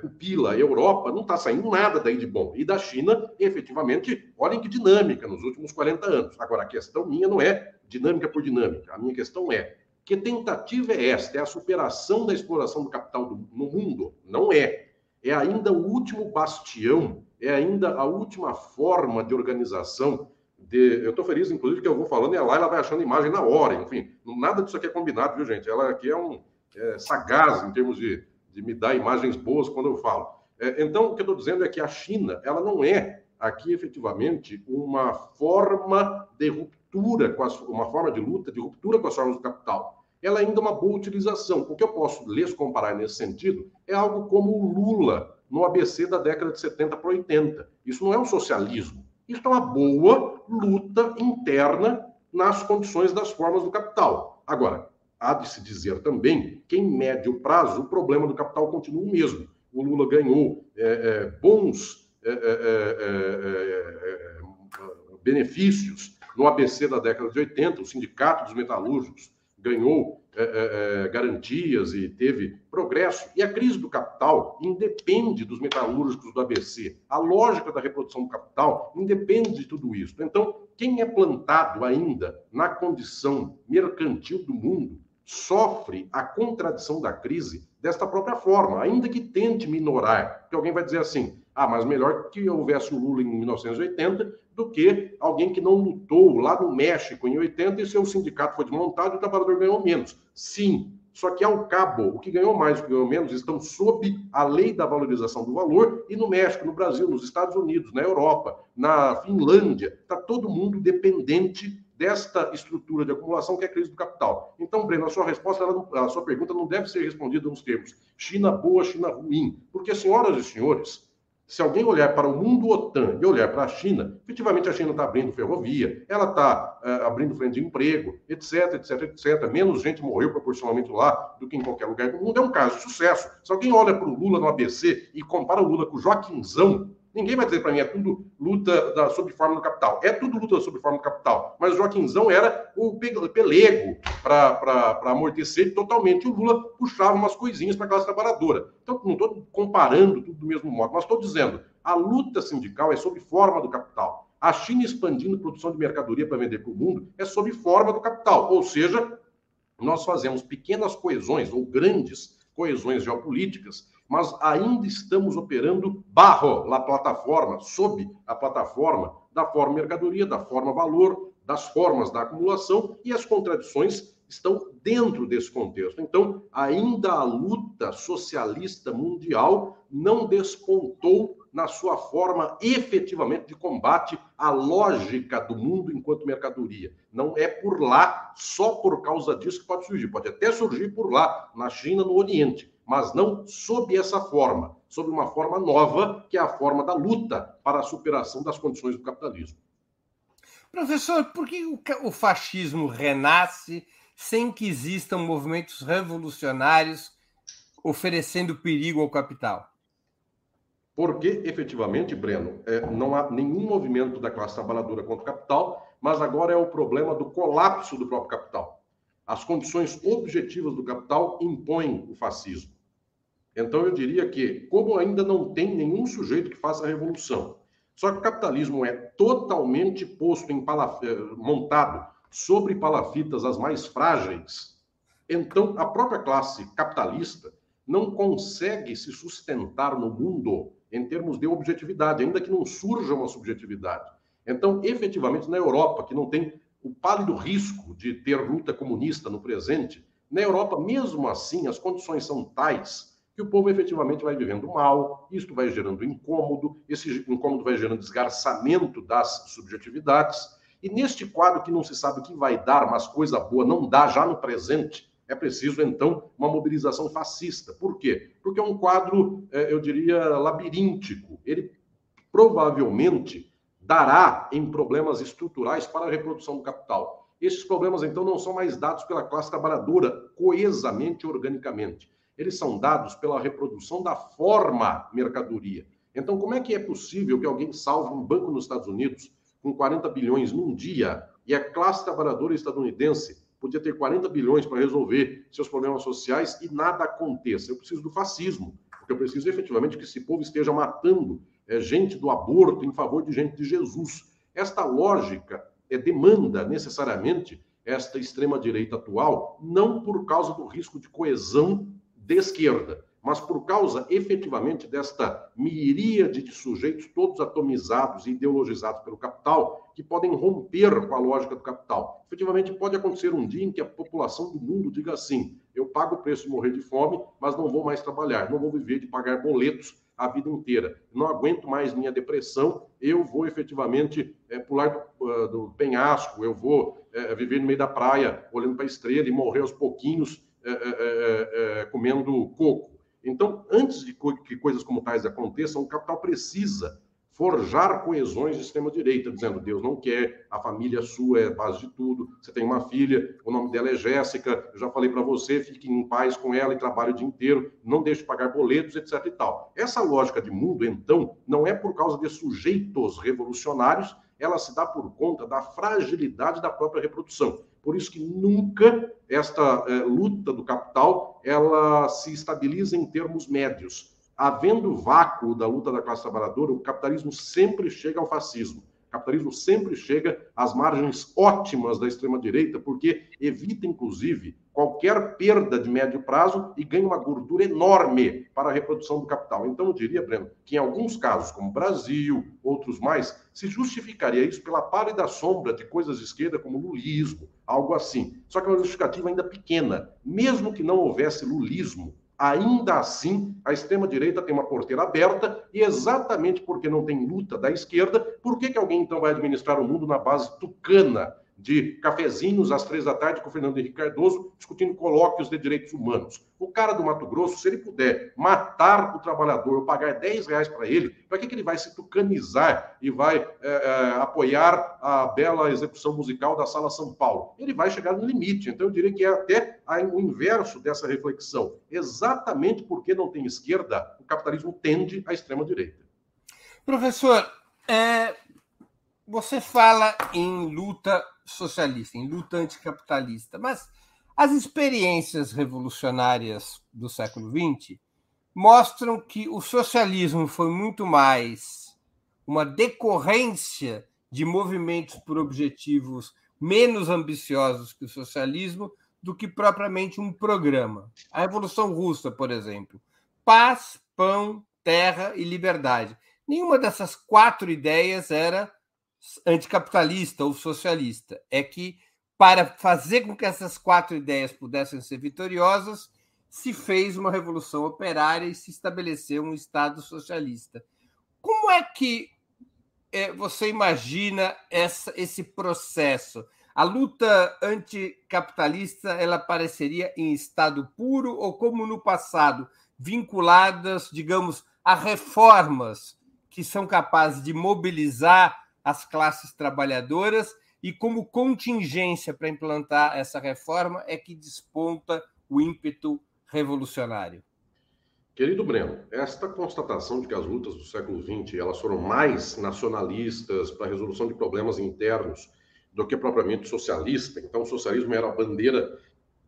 pupila Europa, não está saindo nada daí de bom. E da China, efetivamente, olhem que dinâmica nos últimos 40 anos. Agora, a questão minha não é dinâmica por dinâmica. A minha questão é que tentativa é esta? É a superação da exploração do capital do, no mundo? Não é. É ainda o último bastião, é ainda a última forma de organização de, eu estou feliz, inclusive, que eu vou falando e a Laila vai achando imagem na hora. Enfim, nada disso aqui é combinado, viu, gente? Ela aqui é um é, sagaz em termos de, de me dar imagens boas quando eu falo. É, então, o que eu estou dizendo é que a China, ela não é aqui efetivamente uma forma de ruptura, com as, uma forma de luta, de ruptura com as formas do capital. Ela ainda é uma boa utilização. O que eu posso lhes comparar nesse sentido é algo como o Lula no ABC da década de 70 para 80. Isso não é um socialismo. Isso é uma boa luta interna nas condições das formas do capital. Agora, há de se dizer também que, em médio prazo, o problema do capital continua o mesmo. O Lula ganhou é, é, bons é, é, é, é benefícios no ABC da década de 80, o Sindicato dos Metalúrgicos ganhou é, é, garantias e teve progresso. E a crise do capital independe dos metalúrgicos do ABC. A lógica da reprodução do capital independe de tudo isso. Então, quem é plantado ainda na condição mercantil do mundo sofre a contradição da crise desta própria forma, ainda que tente minorar. Porque alguém vai dizer assim: ah, mas melhor que houvesse o Lula em 1980 do que alguém que não lutou lá no México em 80 e seu sindicato foi desmontado e o trabalhador ganhou menos. Sim, só que ao cabo, o que ganhou mais e o que ganhou menos estão sob a lei da valorização do valor e no México, no Brasil, nos Estados Unidos, na Europa, na Finlândia, está todo mundo dependente desta estrutura de acumulação que é a crise do capital. Então, Breno, a sua resposta, não, a sua pergunta não deve ser respondida nos termos China boa, China ruim, porque, senhoras e senhores, se alguém olhar para o mundo OTAN e olhar para a China, efetivamente a China está abrindo ferrovia, ela está uh, abrindo frente de emprego, etc, etc, etc. Menos gente morreu proporcionalmente lá do que em qualquer lugar do mundo. É um caso de sucesso. Se alguém olha para o Lula no ABC e compara o Lula com o Joaquimzão, Ninguém vai dizer para mim, é tudo luta da, sob forma do capital. É tudo luta sob forma do capital. Mas o Joaquimzão era o pelego para amortecer totalmente. O Lula puxava umas coisinhas para a classe trabalhadora. Então, não estou comparando tudo do mesmo modo, mas estou dizendo, a luta sindical é sob forma do capital. A China expandindo produção de mercadoria para vender para o mundo é sob forma do capital. Ou seja, nós fazemos pequenas coesões ou grandes coesões geopolíticas mas ainda estamos operando barro na plataforma, sob a plataforma da forma mercadoria, da forma valor, das formas da acumulação e as contradições estão dentro desse contexto. Então, ainda a luta socialista mundial não despontou na sua forma efetivamente de combate à lógica do mundo enquanto mercadoria. Não é por lá, só por causa disso que pode surgir. Pode até surgir por lá, na China, no Oriente mas não sob essa forma, sob uma forma nova, que é a forma da luta para a superação das condições do capitalismo. Professor, por que o fascismo renasce sem que existam movimentos revolucionários oferecendo perigo ao capital? Porque, efetivamente, Breno, é, não há nenhum movimento da classe trabalhadora contra o capital, mas agora é o problema do colapso do próprio capital. As condições objetivas do capital impõem o fascismo. Então, eu diria que, como ainda não tem nenhum sujeito que faça a revolução, só que o capitalismo é totalmente posto em palaf... Eh, montado sobre palafitas as mais frágeis, então a própria classe capitalista não consegue se sustentar no mundo em termos de objetividade, ainda que não surja uma subjetividade. Então, efetivamente, na Europa, que não tem o pálido risco de ter luta comunista no presente, na Europa, mesmo assim, as condições são tais que o povo efetivamente vai vivendo mal, isto vai gerando incômodo, esse incômodo vai gerando desgarçamento das subjetividades, e neste quadro que não se sabe o que vai dar, mas coisa boa não dá já no presente, é preciso, então, uma mobilização fascista. Por quê? Porque é um quadro, é, eu diria, labiríntico. Ele provavelmente dará em problemas estruturais para a reprodução do capital. Esses problemas, então, não são mais dados pela classe trabalhadora coesamente, organicamente eles são dados pela reprodução da forma mercadoria. Então, como é que é possível que alguém salve um banco nos Estados Unidos com 40 bilhões num dia e a classe trabalhadora estadunidense podia ter 40 bilhões para resolver seus problemas sociais e nada aconteça? Eu preciso do fascismo, porque eu preciso efetivamente que esse povo esteja matando é, gente do aborto em favor de gente de Jesus. Esta lógica é, demanda necessariamente esta extrema-direita atual, não por causa do risco de coesão de esquerda, mas por causa efetivamente desta miríade de sujeitos todos atomizados e ideologizados pelo capital, que podem romper com a lógica do capital. Efetivamente pode acontecer um dia em que a população do mundo diga assim: eu pago o preço de morrer de fome, mas não vou mais trabalhar, não vou viver de pagar boletos a vida inteira. Não aguento mais minha depressão, eu vou efetivamente é, pular do, uh, do, penhasco, eu vou é, viver no meio da praia, olhando para a estrela e morrer aos pouquinhos é é, é, é, comendo coco. Então, antes de que coisas como tais aconteçam, o capital precisa forjar coesões de extrema-direita, dizendo Deus não quer, a família sua é base de tudo, você tem uma filha, o nome dela é Jéssica, eu já falei para você, fique em paz com ela e trabalhe o dia inteiro, não deixe de pagar boletos, etc e tal. Essa lógica de mundo, então, não é por causa de sujeitos revolucionários, ela se dá por conta da fragilidade da própria reprodução. Por isso que nunca esta é, luta do capital ela se estabiliza em termos médios. Havendo vácuo da luta da classe trabalhadora, o capitalismo sempre chega ao fascismo. Capitalismo sempre chega às margens ótimas da extrema-direita, porque evita, inclusive, qualquer perda de médio prazo e ganha uma gordura enorme para a reprodução do capital. Então, eu diria, Breno, que em alguns casos, como Brasil, outros mais, se justificaria isso pela pálida sombra de coisas de esquerda como lulismo, algo assim. Só que é uma justificativa ainda pequena. Mesmo que não houvesse lulismo, ainda assim a extrema-direita tem uma porteira aberta e exatamente porque não tem luta da esquerda, por que, que alguém então vai administrar o mundo na base tucana de cafezinhos às três da tarde com o Fernando Henrique Cardoso, discutindo colóquios de direitos humanos. O cara do Mato Grosso, se ele puder matar o trabalhador ou pagar 10 reais para ele, para que, que ele vai se tucanizar e vai é, é, apoiar a bela execução musical da Sala São Paulo? Ele vai chegar no limite. Então, eu diria que é até o inverso dessa reflexão. Exatamente porque não tem esquerda, o capitalismo tende à extrema-direita. Professor, é, você fala em luta socialista, em luta anticapitalista, mas as experiências revolucionárias do século XX mostram que o socialismo foi muito mais uma decorrência de movimentos por objetivos menos ambiciosos que o socialismo do que propriamente um programa. A Revolução Russa, por exemplo, paz, pão, terra e liberdade. Nenhuma dessas quatro ideias era anticapitalista ou socialista. É que, para fazer com que essas quatro ideias pudessem ser vitoriosas, se fez uma revolução operária e se estabeleceu um Estado socialista. Como é que é, você imagina essa, esse processo? A luta anticapitalista ela apareceria em estado puro ou como no passado, vinculadas, digamos, a reformas que são capazes de mobilizar as classes trabalhadoras e como contingência para implantar essa reforma é que desponta o ímpeto revolucionário. Querido Breno, esta constatação de que as lutas do século XX elas foram mais nacionalistas para a resolução de problemas internos do que propriamente socialista. Então, o socialismo era a bandeira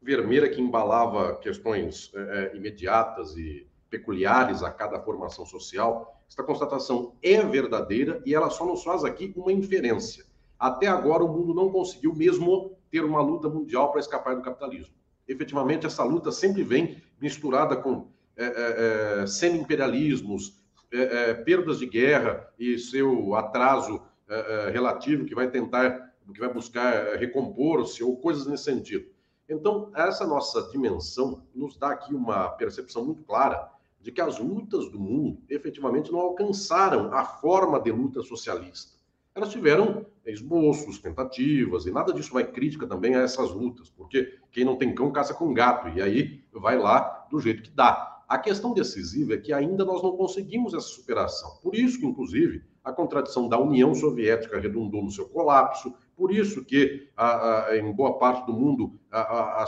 vermelha que embalava questões é, imediatas e peculiares a cada formação social. Esta constatação é verdadeira e ela só nos faz aqui uma inferência. Até agora, o mundo não conseguiu mesmo ter uma luta mundial para escapar do capitalismo. Efetivamente, essa luta sempre vem misturada com é, é, é semi-imperialismos, é, é, perdas de guerra e seu atraso é, relativo que vai tentar, que vai buscar recompor-se ou coisas nesse sentido. Então, essa nossa dimensão nos dá aqui uma percepção muito clara de que as lutas do mundo efetivamente não alcançaram a forma de luta socialista. Elas tiveram esboços, tentativas, e nada disso vai crítica também a essas lutas, porque quem não tem cão caça com gato, e aí vai lá do jeito que dá. A questão decisiva é que ainda nós não conseguimos essa superação. Por isso que, inclusive, a contradição da União Soviética redundou no seu colapso, por isso que, a, a, em boa parte do mundo, a,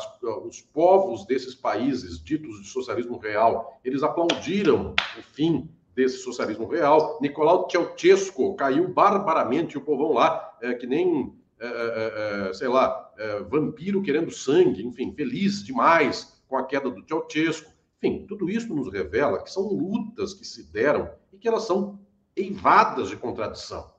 os povos desses países ditos de socialismo real, eles aplaudiram o fim desse socialismo real. Nicolau Ceausescu caiu barbaramente, o povão lá, é, que nem, é, é, é sei lá, é, vampiro querendo sangue, enfim, feliz demais com a queda do Ceausescu. Enfim, tudo isso nos revela que são lutas que se deram e que elas são eivadas de contradição.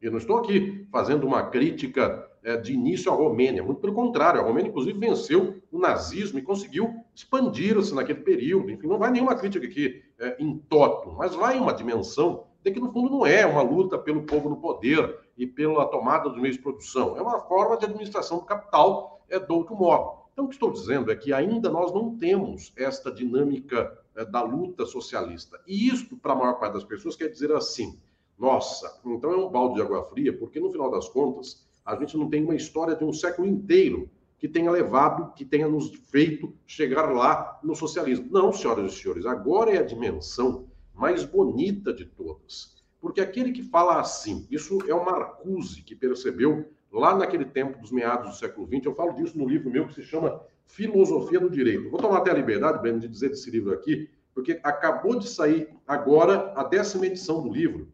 Eu não estou aqui fazendo uma crítica é, de início à Romênia, muito pelo contrário, a Romênia, inclusive, venceu o nazismo e conseguiu expandir-se naquele período. Enfim, não vai nenhuma crítica aqui é, em toto, mas vai uma dimensão de que, no fundo, não é uma luta pelo povo no poder e pela tomada dos meios de produção, é uma forma de administração do capital é, do outro modo. Então, o que estou dizendo é que ainda nós não temos esta dinâmica é, da luta socialista. E isto, para a maior parte das pessoas, quer dizer assim nossa, então é um balde de água fria, porque no final das contas, a gente não tem uma história de um século inteiro que tenha levado, que tenha nos feito chegar lá no socialismo. Não, senhoras e senhores, agora é a dimensão mais bonita de todas. Porque aquele que fala assim, isso é o Marcuse que percebeu lá naquele tempo dos meados do século XX, eu falo disso no livro meu que se chama Filosofia do Direito. Vou tomar até a liberdade, Breno, de dizer desse livro aqui, porque acabou de sair agora a décima edição do livro,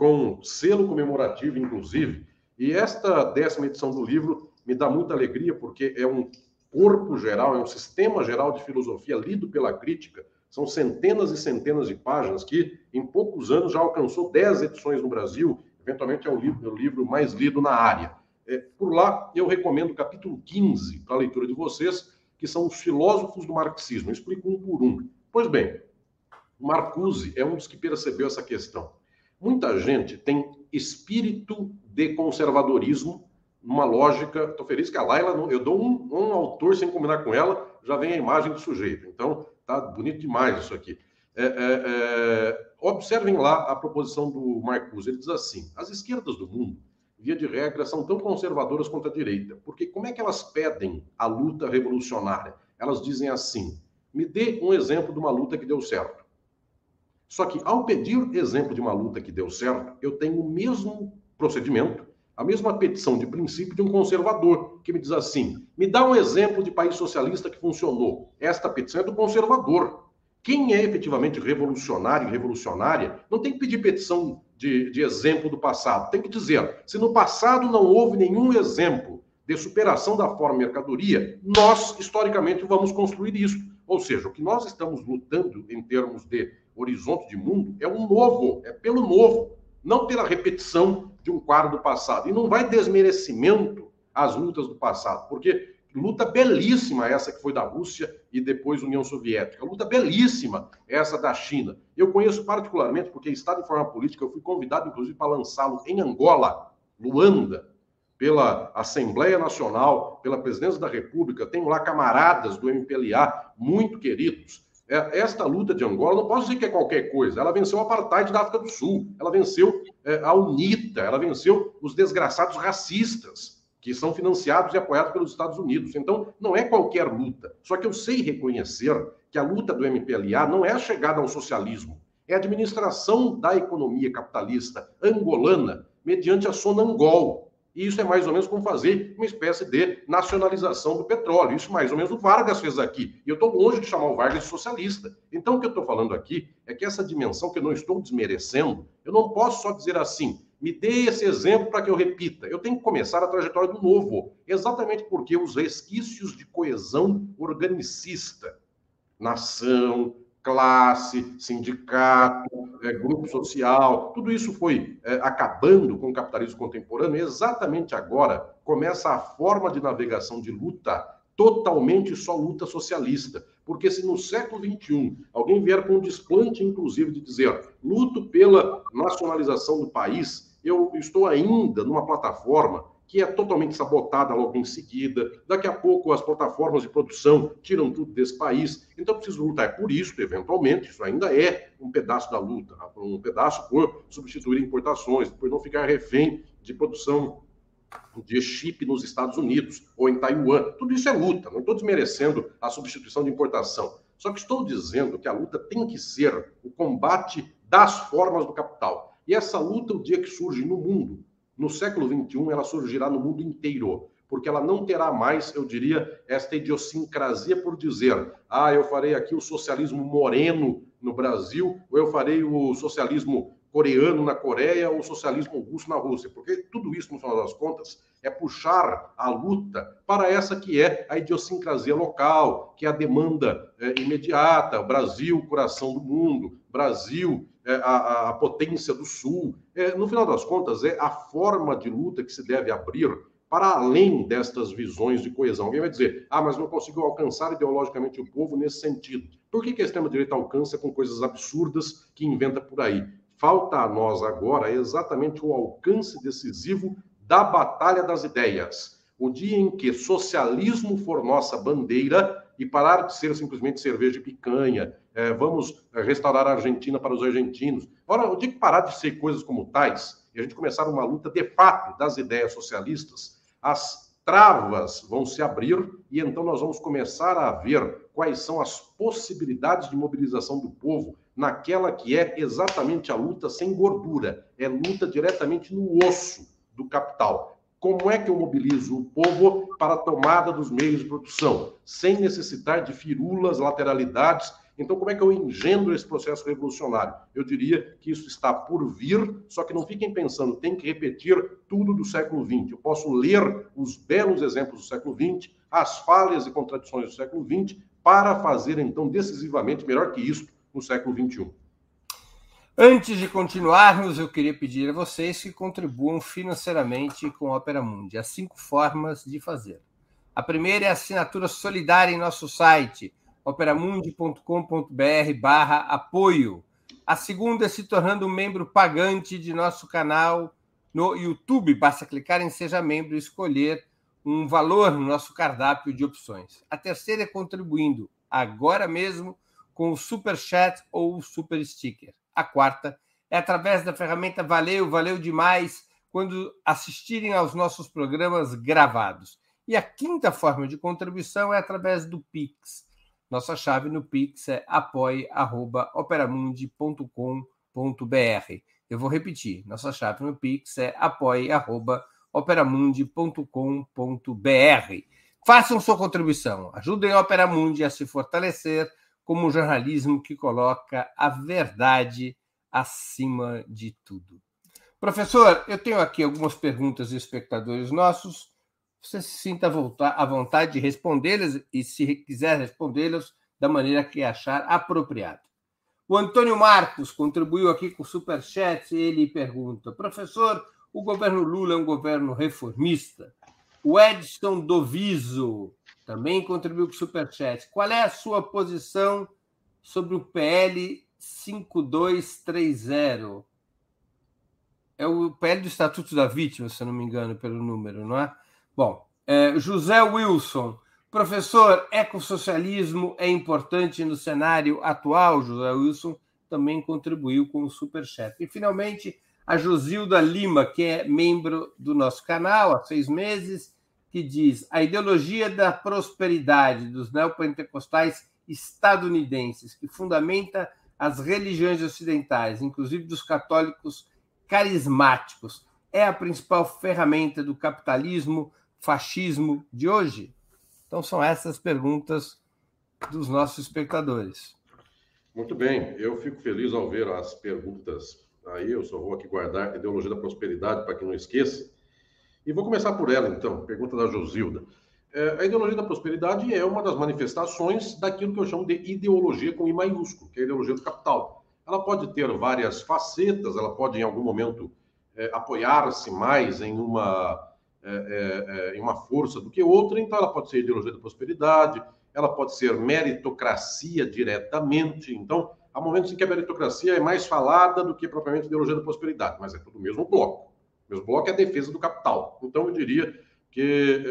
com selo comemorativo, inclusive. E esta décima edição do livro me dá muita alegria, porque é um corpo geral, é um sistema geral de filosofia lido pela crítica. São centenas e centenas de páginas que, em poucos anos, já alcançou 10 edições no Brasil. Eventualmente é o livro, o livro mais lido na área. É, por lá, eu recomendo o capítulo 15 para a leitura de vocês, que são os filósofos do marxismo. Eu explico um por um. Pois bem, Marcuse é um dos que percebeu essa questão. Muita gente tem espírito de conservadorismo numa lógica. Estou feliz que a Laila, eu dou um, um, autor sem combinar com ela, já vem a imagem do sujeito. Então, tá bonito demais isso aqui. É, é, é, observem lá a proposição do Marcuse. Ele diz assim: as esquerdas do mundo via de regra, são tão conservadoras quanto a direita. Porque como é que elas pedem a luta revolucionária? Elas dizem assim: me dê um exemplo de uma luta que deu certo. Só que, ao pedir exemplo de uma luta que deu certo, eu tenho o mesmo procedimento, a mesma petição de princípio de um conservador, que me diz assim: me dá um exemplo de país socialista que funcionou. Esta petição é do conservador. Quem é efetivamente revolucionário e revolucionária não tem que pedir petição de, de exemplo do passado. Tem que dizer: se no passado não houve nenhum exemplo de superação da forma mercadoria, nós, historicamente, vamos construir isso. Ou seja, o que nós estamos lutando em termos de horizonte de mundo é um novo, é pelo novo, não pela repetição de um quadro do passado. E não vai desmerecimento às lutas do passado, porque luta belíssima essa que foi da Rússia e depois União Soviética, luta belíssima essa da China. Eu conheço particularmente porque Estado de forma política, eu fui convidado inclusive para lançá-lo em Angola, Luanda, pela Assembleia Nacional, pela Presidência da República, tenho lá camaradas do MPLA muito queridos esta luta de Angola, não posso dizer que é qualquer coisa. Ela venceu o apartheid da África do Sul, ela venceu é, a UNITA, ela venceu os desgraçados racistas, que são financiados e apoiados pelos Estados Unidos. Então, não é qualquer luta. Só que eu sei reconhecer que a luta do MPLA não é a chegada ao socialismo, é a administração da economia capitalista angolana mediante a Sonangol, e isso é mais ou menos como fazer uma espécie de nacionalização do petróleo. Isso mais ou menos o Vargas fez aqui. E eu estou longe de chamar o Vargas de socialista. Então, o que eu estou falando aqui é que essa dimensão que eu não estou desmerecendo, eu não posso só dizer assim, me dê esse exemplo para que eu repita. Eu tenho que começar a trajetória do novo, exatamente porque os resquícios de coesão organicista, nação, classe, sindicato, é, grupo social, tudo isso foi é, acabando com o capitalismo contemporâneo. E exatamente agora começa a forma de navegação de luta totalmente só luta socialista. Porque se no século XXI alguém vier com um desplante, inclusive, de dizer luto pela nacionalização do país, eu estou ainda numa plataforma que é totalmente sabotada logo em seguida. Daqui a pouco as plataformas de produção tiram tudo desse país. Então preciso lutar. Por isso, eventualmente, isso ainda é um pedaço da luta, um pedaço por substituir importações, por não ficar refém de produção de chip nos Estados Unidos ou em Taiwan. Tudo isso é luta. Não estou desmerecendo a substituição de importação. Só que estou dizendo que a luta tem que ser o combate das formas do capital. E essa luta, o dia que surge no mundo, no século XXI, ela surgirá no mundo inteiro, porque ela não terá mais, eu diria, esta idiosincrasia por dizer, ah, eu farei aqui o socialismo moreno no Brasil, ou eu farei o socialismo coreano na Coreia ou socialismo russo na Rússia, porque tudo isso, no final das contas, é puxar a luta para essa que é a idiosincrasia local, que é a demanda é, imediata, Brasil, coração do mundo, Brasil, é, a, a, potência do Sul. É, no final das contas, é a forma de luta que se deve abrir para além destas visões de coesão. Alguém vai dizer, ah, mas não conseguiu alcançar ideologicamente o povo nesse sentido. Por que, que a extrema-direita alcança com coisas absurdas que inventa por aí? Falta a nós agora exatamente o alcance decisivo da batalha das ideias. O dia em que socialismo for nossa bandeira e parar de ser simplesmente cerveja de picanha, é, vamos restaurar a Argentina para os argentinos. Ora, o dia que parar de ser coisas como tais, e a gente começar uma luta de fato das ideias socialistas, as travas vão se abrir e então nós vamos começar a ver quais são as possibilidades de mobilização do povo naquela que é exatamente a luta sem gordura, é luta diretamente no osso do capital. Como é que eu mobilizo o povo para a tomada dos meios de produção, sem necessitar de firulas, lateralidades então, como é que eu engendro esse processo revolucionário? Eu diria que isso está por vir, só que não fiquem pensando, tem que repetir tudo do século XX. Eu posso ler os belos exemplos do século XX, as falhas e contradições do século XX, para fazer, então, decisivamente melhor que isso no século XXI. Antes de continuarmos, eu queria pedir a vocês que contribuam financeiramente com a Opera Mundi. Há cinco formas de fazer. A primeira é a assinatura solidária em nosso site operamundi.com.br barra apoio. A segunda é se tornando um membro pagante de nosso canal no YouTube. Basta clicar em Seja Membro e escolher um valor no nosso cardápio de opções. A terceira é contribuindo agora mesmo com o Super Chat ou o Super Sticker. A quarta é através da ferramenta Valeu, valeu demais quando assistirem aos nossos programas gravados. E a quinta forma de contribuição é através do Pix. Nossa chave no Pix é apoie.operamundi.com.br. Eu vou repetir. Nossa chave no Pix é apoie.operamundi.com.br. Façam sua contribuição. Ajudem a Opera Mundi a se fortalecer como um jornalismo que coloca a verdade acima de tudo. Professor, eu tenho aqui algumas perguntas de espectadores nossos. Você se sinta à vontade de respondê-las e, se quiser respondê-las, da maneira que achar apropriado. O Antônio Marcos contribuiu aqui com o Superchat e ele pergunta: professor, o governo Lula é um governo reformista? O Edson Doviso também contribuiu com o Superchat. Qual é a sua posição sobre o PL 5230? É o PL do Estatuto da Vítima, se não me engano, pelo número, não é? Bom, é, José Wilson, professor, ecossocialismo é importante no cenário atual? José Wilson também contribuiu com o Superchat. E, finalmente, a Josilda Lima, que é membro do nosso canal há seis meses, que diz: a ideologia da prosperidade dos neopentecostais estadunidenses, que fundamenta as religiões ocidentais, inclusive dos católicos carismáticos, é a principal ferramenta do capitalismo fascismo de hoje? Então, são essas perguntas dos nossos espectadores. Muito bem, eu fico feliz ao ver as perguntas aí. Eu só vou aqui guardar a ideologia da prosperidade para que não esqueça. E vou começar por ela, então, pergunta da Josilda. É, a ideologia da prosperidade é uma das manifestações daquilo que eu chamo de ideologia com I maiúsculo, que é a ideologia do capital. Ela pode ter várias facetas, ela pode, em algum momento, é, apoiar-se mais em uma, é, é, é em uma força do que outra, então ela pode ser ideologia da prosperidade, ela pode ser meritocracia diretamente. Então, há momentos em que a meritocracia é mais falada do que propriamente ideologia da prosperidade, mas é tudo o mesmo bloco. O mesmo bloco é a defesa do capital. Então, eu diria que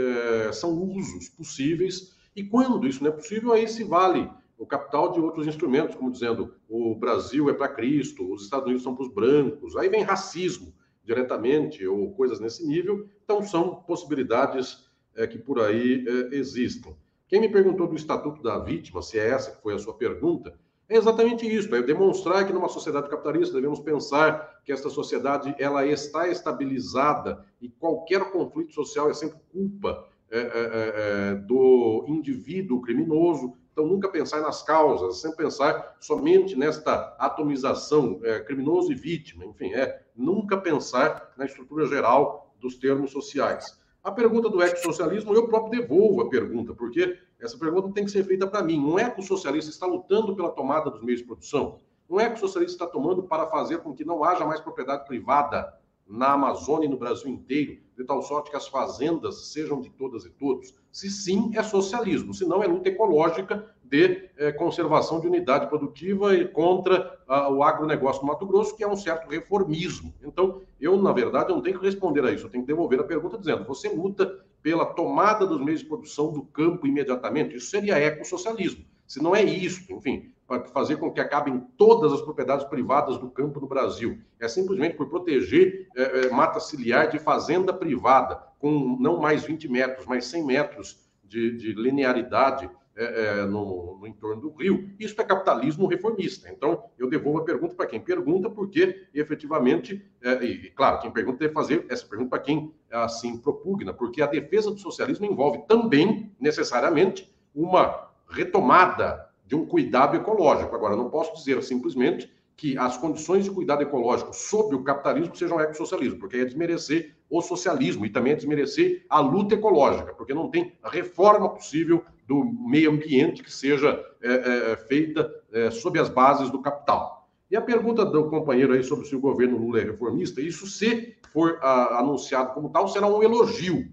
é, são usos possíveis, e quando isso não é possível, aí se vale o capital de outros instrumentos, como dizendo o Brasil é para Cristo, os Estados Unidos são para os brancos, aí vem racismo diretamente, ou coisas nesse nível. Então, são possibilidades é, que por aí é, existem. Quem me perguntou do Estatuto da Vítima, se é essa que foi a sua pergunta, é exatamente isso, é demonstrar que numa sociedade capitalista devemos pensar que esta sociedade ela está estabilizada e qualquer conflito social é sempre culpa é, é, é, é do indivíduo criminoso. Então, nunca pensar nas causas, sempre pensar somente nesta atomização é, criminoso e vítima. Enfim, é nunca pensar na estrutura geral dos termos sociais. A pergunta do ecossocialismo, eu próprio devolvo a pergunta, porque essa pergunta tem que ser feita para mim. Um ecossocialista está lutando pela tomada dos meios de produção? Um ecossocialista está tomando para fazer com que não haja mais propriedade privada na Amazônia e no Brasil inteiro, de tal sorte que as fazendas sejam de todas e todos? Se sim, é socialismo. Se não, é luta ecológica de é, conservação de unidade produtiva e contra o agronegócio do Mato Grosso, que é um certo reformismo. Então, eu, na verdade, não tenho que responder a isso, eu tenho que devolver a pergunta dizendo: você luta pela tomada dos meios de produção do campo imediatamente? Isso seria ecossocialismo. Se não é isso, enfim, para fazer com que acabem todas as propriedades privadas do campo no Brasil. É simplesmente por proteger é, é, mata ciliar de fazenda privada, com não mais 20 metros, mas 100 metros de, de linearidade é, é, no, no, entorno do rio. Isso é capitalismo reformista. Então, eu devolvo a pergunta para quem pergunta, porque efetivamente, é, e claro, quem pergunta deve fazer essa pergunta para quem assim propugna, porque a defesa do socialismo envolve também, necessariamente, uma retomada de um cuidado ecológico. Agora, não posso dizer simplesmente que as condições de cuidado ecológico sob o capitalismo sejam ecossocialismo, porque é desmerecer o socialismo e também é desmerecer a luta ecológica, porque não tem reforma possível do meio ambiente que seja é, é, é, feita é, sob as bases do capital. E a pergunta do companheiro aí sobre se o governo Lula é reformista, isso se for a, anunciado como tal, será um elogio.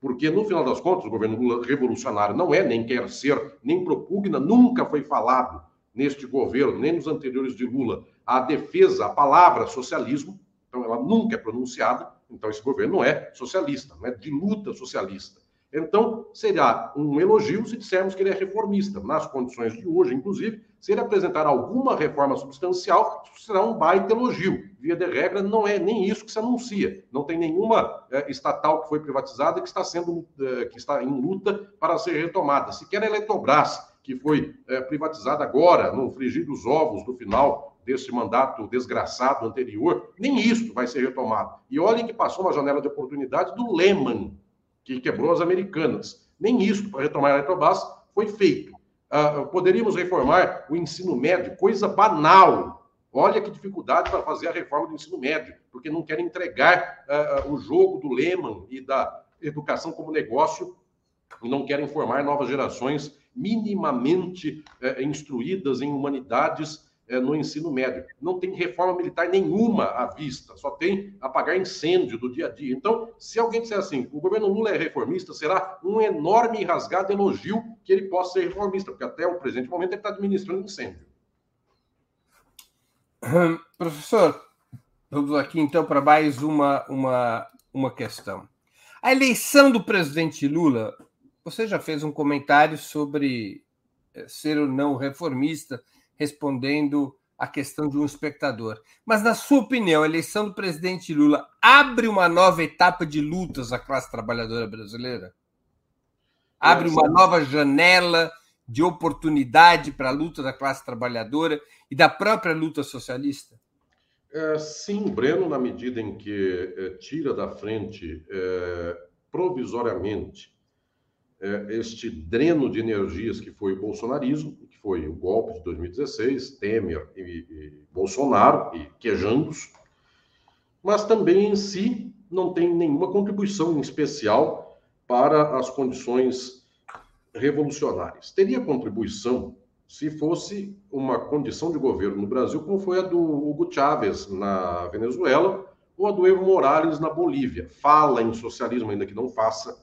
Porque, no final das contas, o governo Lula revolucionário não é, nem quer ser, nem propugna, nunca foi falado neste governo, nem nos anteriores de Lula, a defesa, a palavra socialismo, então ela nunca é pronunciada, então esse governo não é socialista, não é de luta socialista. Então, será um elogio se dissermos que ele é reformista. Nas condições de hoje, inclusive, se ele apresentar alguma reforma substancial, será um baita elogio. Via de regra, não é nem isso que se anuncia. Não tem nenhuma é, estatal que foi privatizada que está sendo é, que está em luta para ser retomada. Sequer a Eletrobras, que foi é, privatizada agora, no frigir dos ovos do final desse mandato desgraçado anterior, nem isso vai ser retomado. E olhem que passou uma janela de oportunidade do Lehman, que quebrou as americanas. Nem isso para retomar a Eletrobras foi feito. Uh, poderíamos reformar o ensino médio, coisa banal. Olha que dificuldade para fazer a reforma do ensino médio, porque não querem entregar uh, o jogo do Lehman e da educação como negócio não querem formar novas gerações minimamente uh, instruídas em humanidades é, no ensino médio. Não tem reforma militar nenhuma à vista, só tem apagar incêndio do dia a dia. Então, se alguém disser assim, o governo Lula é reformista, será um enorme e rasgado elogio que ele possa ser reformista, porque até o presente momento ele está administrando incêndio. Professor, vamos aqui então para mais uma, uma, uma questão. A eleição do presidente Lula, você já fez um comentário sobre eh, ser ou não reformista respondendo à questão de um espectador. Mas, na sua opinião, a eleição do presidente Lula abre uma nova etapa de lutas à classe trabalhadora brasileira? Abre uma nova janela de oportunidade para a luta da classe trabalhadora e da própria luta socialista? É, sim, Breno, na medida em que é, tira da frente é, provisoriamente é, este dreno de energias que foi o bolsonarismo, que foi o golpe de 2016, Temer e, e Bolsonaro e quejandos, mas também em si não tem nenhuma contribuição especial para as condições revolucionárias. Teria contribuição se fosse uma condição de governo no Brasil, como foi a do Hugo Chávez na Venezuela ou a do Evo Morales na Bolívia. Fala em socialismo, ainda que não faça,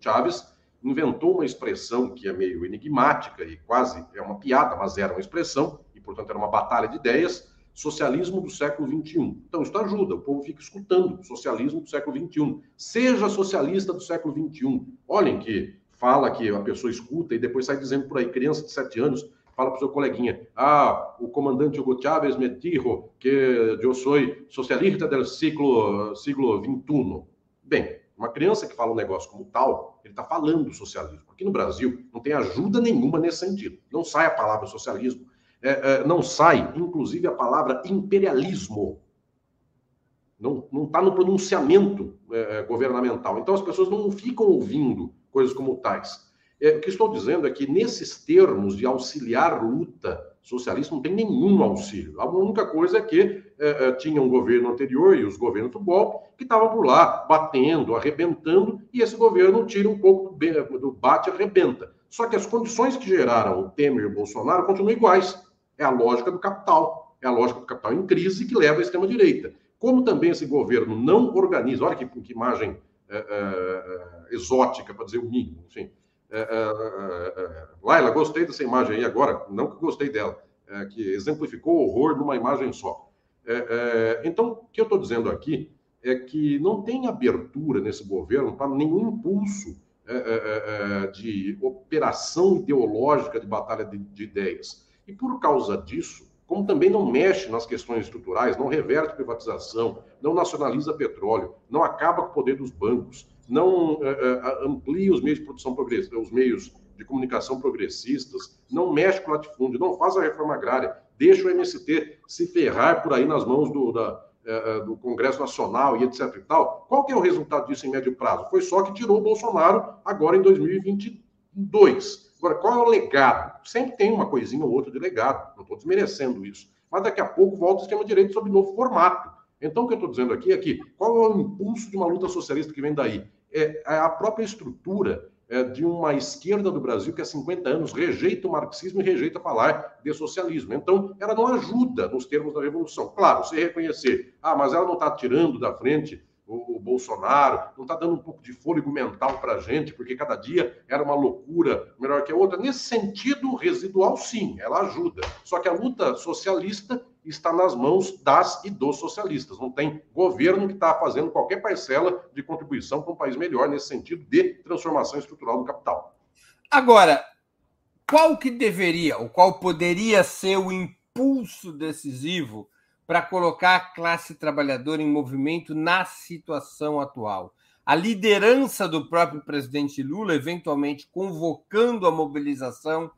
Chávez inventou uma expressão que é meio enigmática e quase é uma piada, mas era uma expressão, e portanto era uma batalha de ideias, socialismo do século XXI. Então isso ajuda, o povo fica escutando, socialismo do século XXI. Seja socialista do século XXI. Olhem que fala que a pessoa escuta e depois sai dizendo por aí, criança de 7 anos, fala para o seu coleguinha, ah, o comandante Hugo Chávez me que eu sou socialista do século, século XXI. Bem, uma criança que fala um negócio como tal, ele está falando socialismo. Aqui no Brasil não tem ajuda nenhuma nesse sentido. Não sai a palavra socialismo, é, é, não sai, inclusive, a palavra imperialismo. Não está no pronunciamento é, é, governamental. Então as pessoas não ficam ouvindo coisas como tais. É, o que estou dizendo é que nesses termos de auxiliar luta socialista não tem nenhum auxílio. A única coisa é que é, é, tinha um governo anterior e os governos do golpe que estavam por lá batendo, arrebentando, e esse governo tira um pouco do, bate e arrebenta. Só que as condições que geraram o Temer e o Bolsonaro continuam iguais. É a lógica do capital. É a lógica do capital em crise que leva à extrema-direita. Como também esse governo não organiza, olha que, que imagem é, é exótica, para dizer o mínimo, enfim, é, é, é, Laila, gostei dessa imagem aí agora, não que gostei dela, que exemplificou o horror numa imagem só. Então, o que eu estou dizendo aqui é que não tem abertura nesse governo para nenhum impulso de operação ideológica de batalha de, de ideias. E por causa disso, como também não mexe nas questões estruturais, não reverte privatização, não nacionaliza petróleo, não acaba com o poder dos bancos, não é, é, amplia os meios de produção progressista, os meios de comunicação progressistas, não mexe com o latifúndio, não faz a reforma agrária, deixa o MST se ferrar por aí nas mãos do, da, é, do Congresso Nacional e etc e tal. Qual que é o resultado disso em médio prazo? Foi só que tirou o Bolsonaro agora em 2022. Agora, qual é o legado? Sempre tem uma coisinha ou outra de legado, não estou desmerecendo isso. Mas daqui a pouco volta o de direito sob novo formato. Então, o que eu estou dizendo aqui é que qual é o impulso de uma luta socialista que vem daí? É, é a própria estrutura é, de uma esquerda do Brasil que há 50 anos rejeita o marxismo e rejeita falar de socialismo. Então, ela não ajuda nos termos da revolução. Claro, se reconhecer, ah, mas ela não está tirando da frente o, o Bolsonaro, não está dando um pouco de fôlego mental para a gente, porque cada dia era uma loucura melhor que a outra. Nesse sentido residual, sim, ela ajuda. Só que a luta socialista está nas mãos das e dos socialistas. Não tem governo que está fazendo qualquer parcela de contribuição para um país melhor nesse sentido de transformação estrutural do capital. Agora, qual que deveria, ou qual poderia ser o impulso decisivo para colocar a classe trabalhadora em movimento na situação atual? A liderança do próprio presidente Lula, eventualmente convocando a mobilização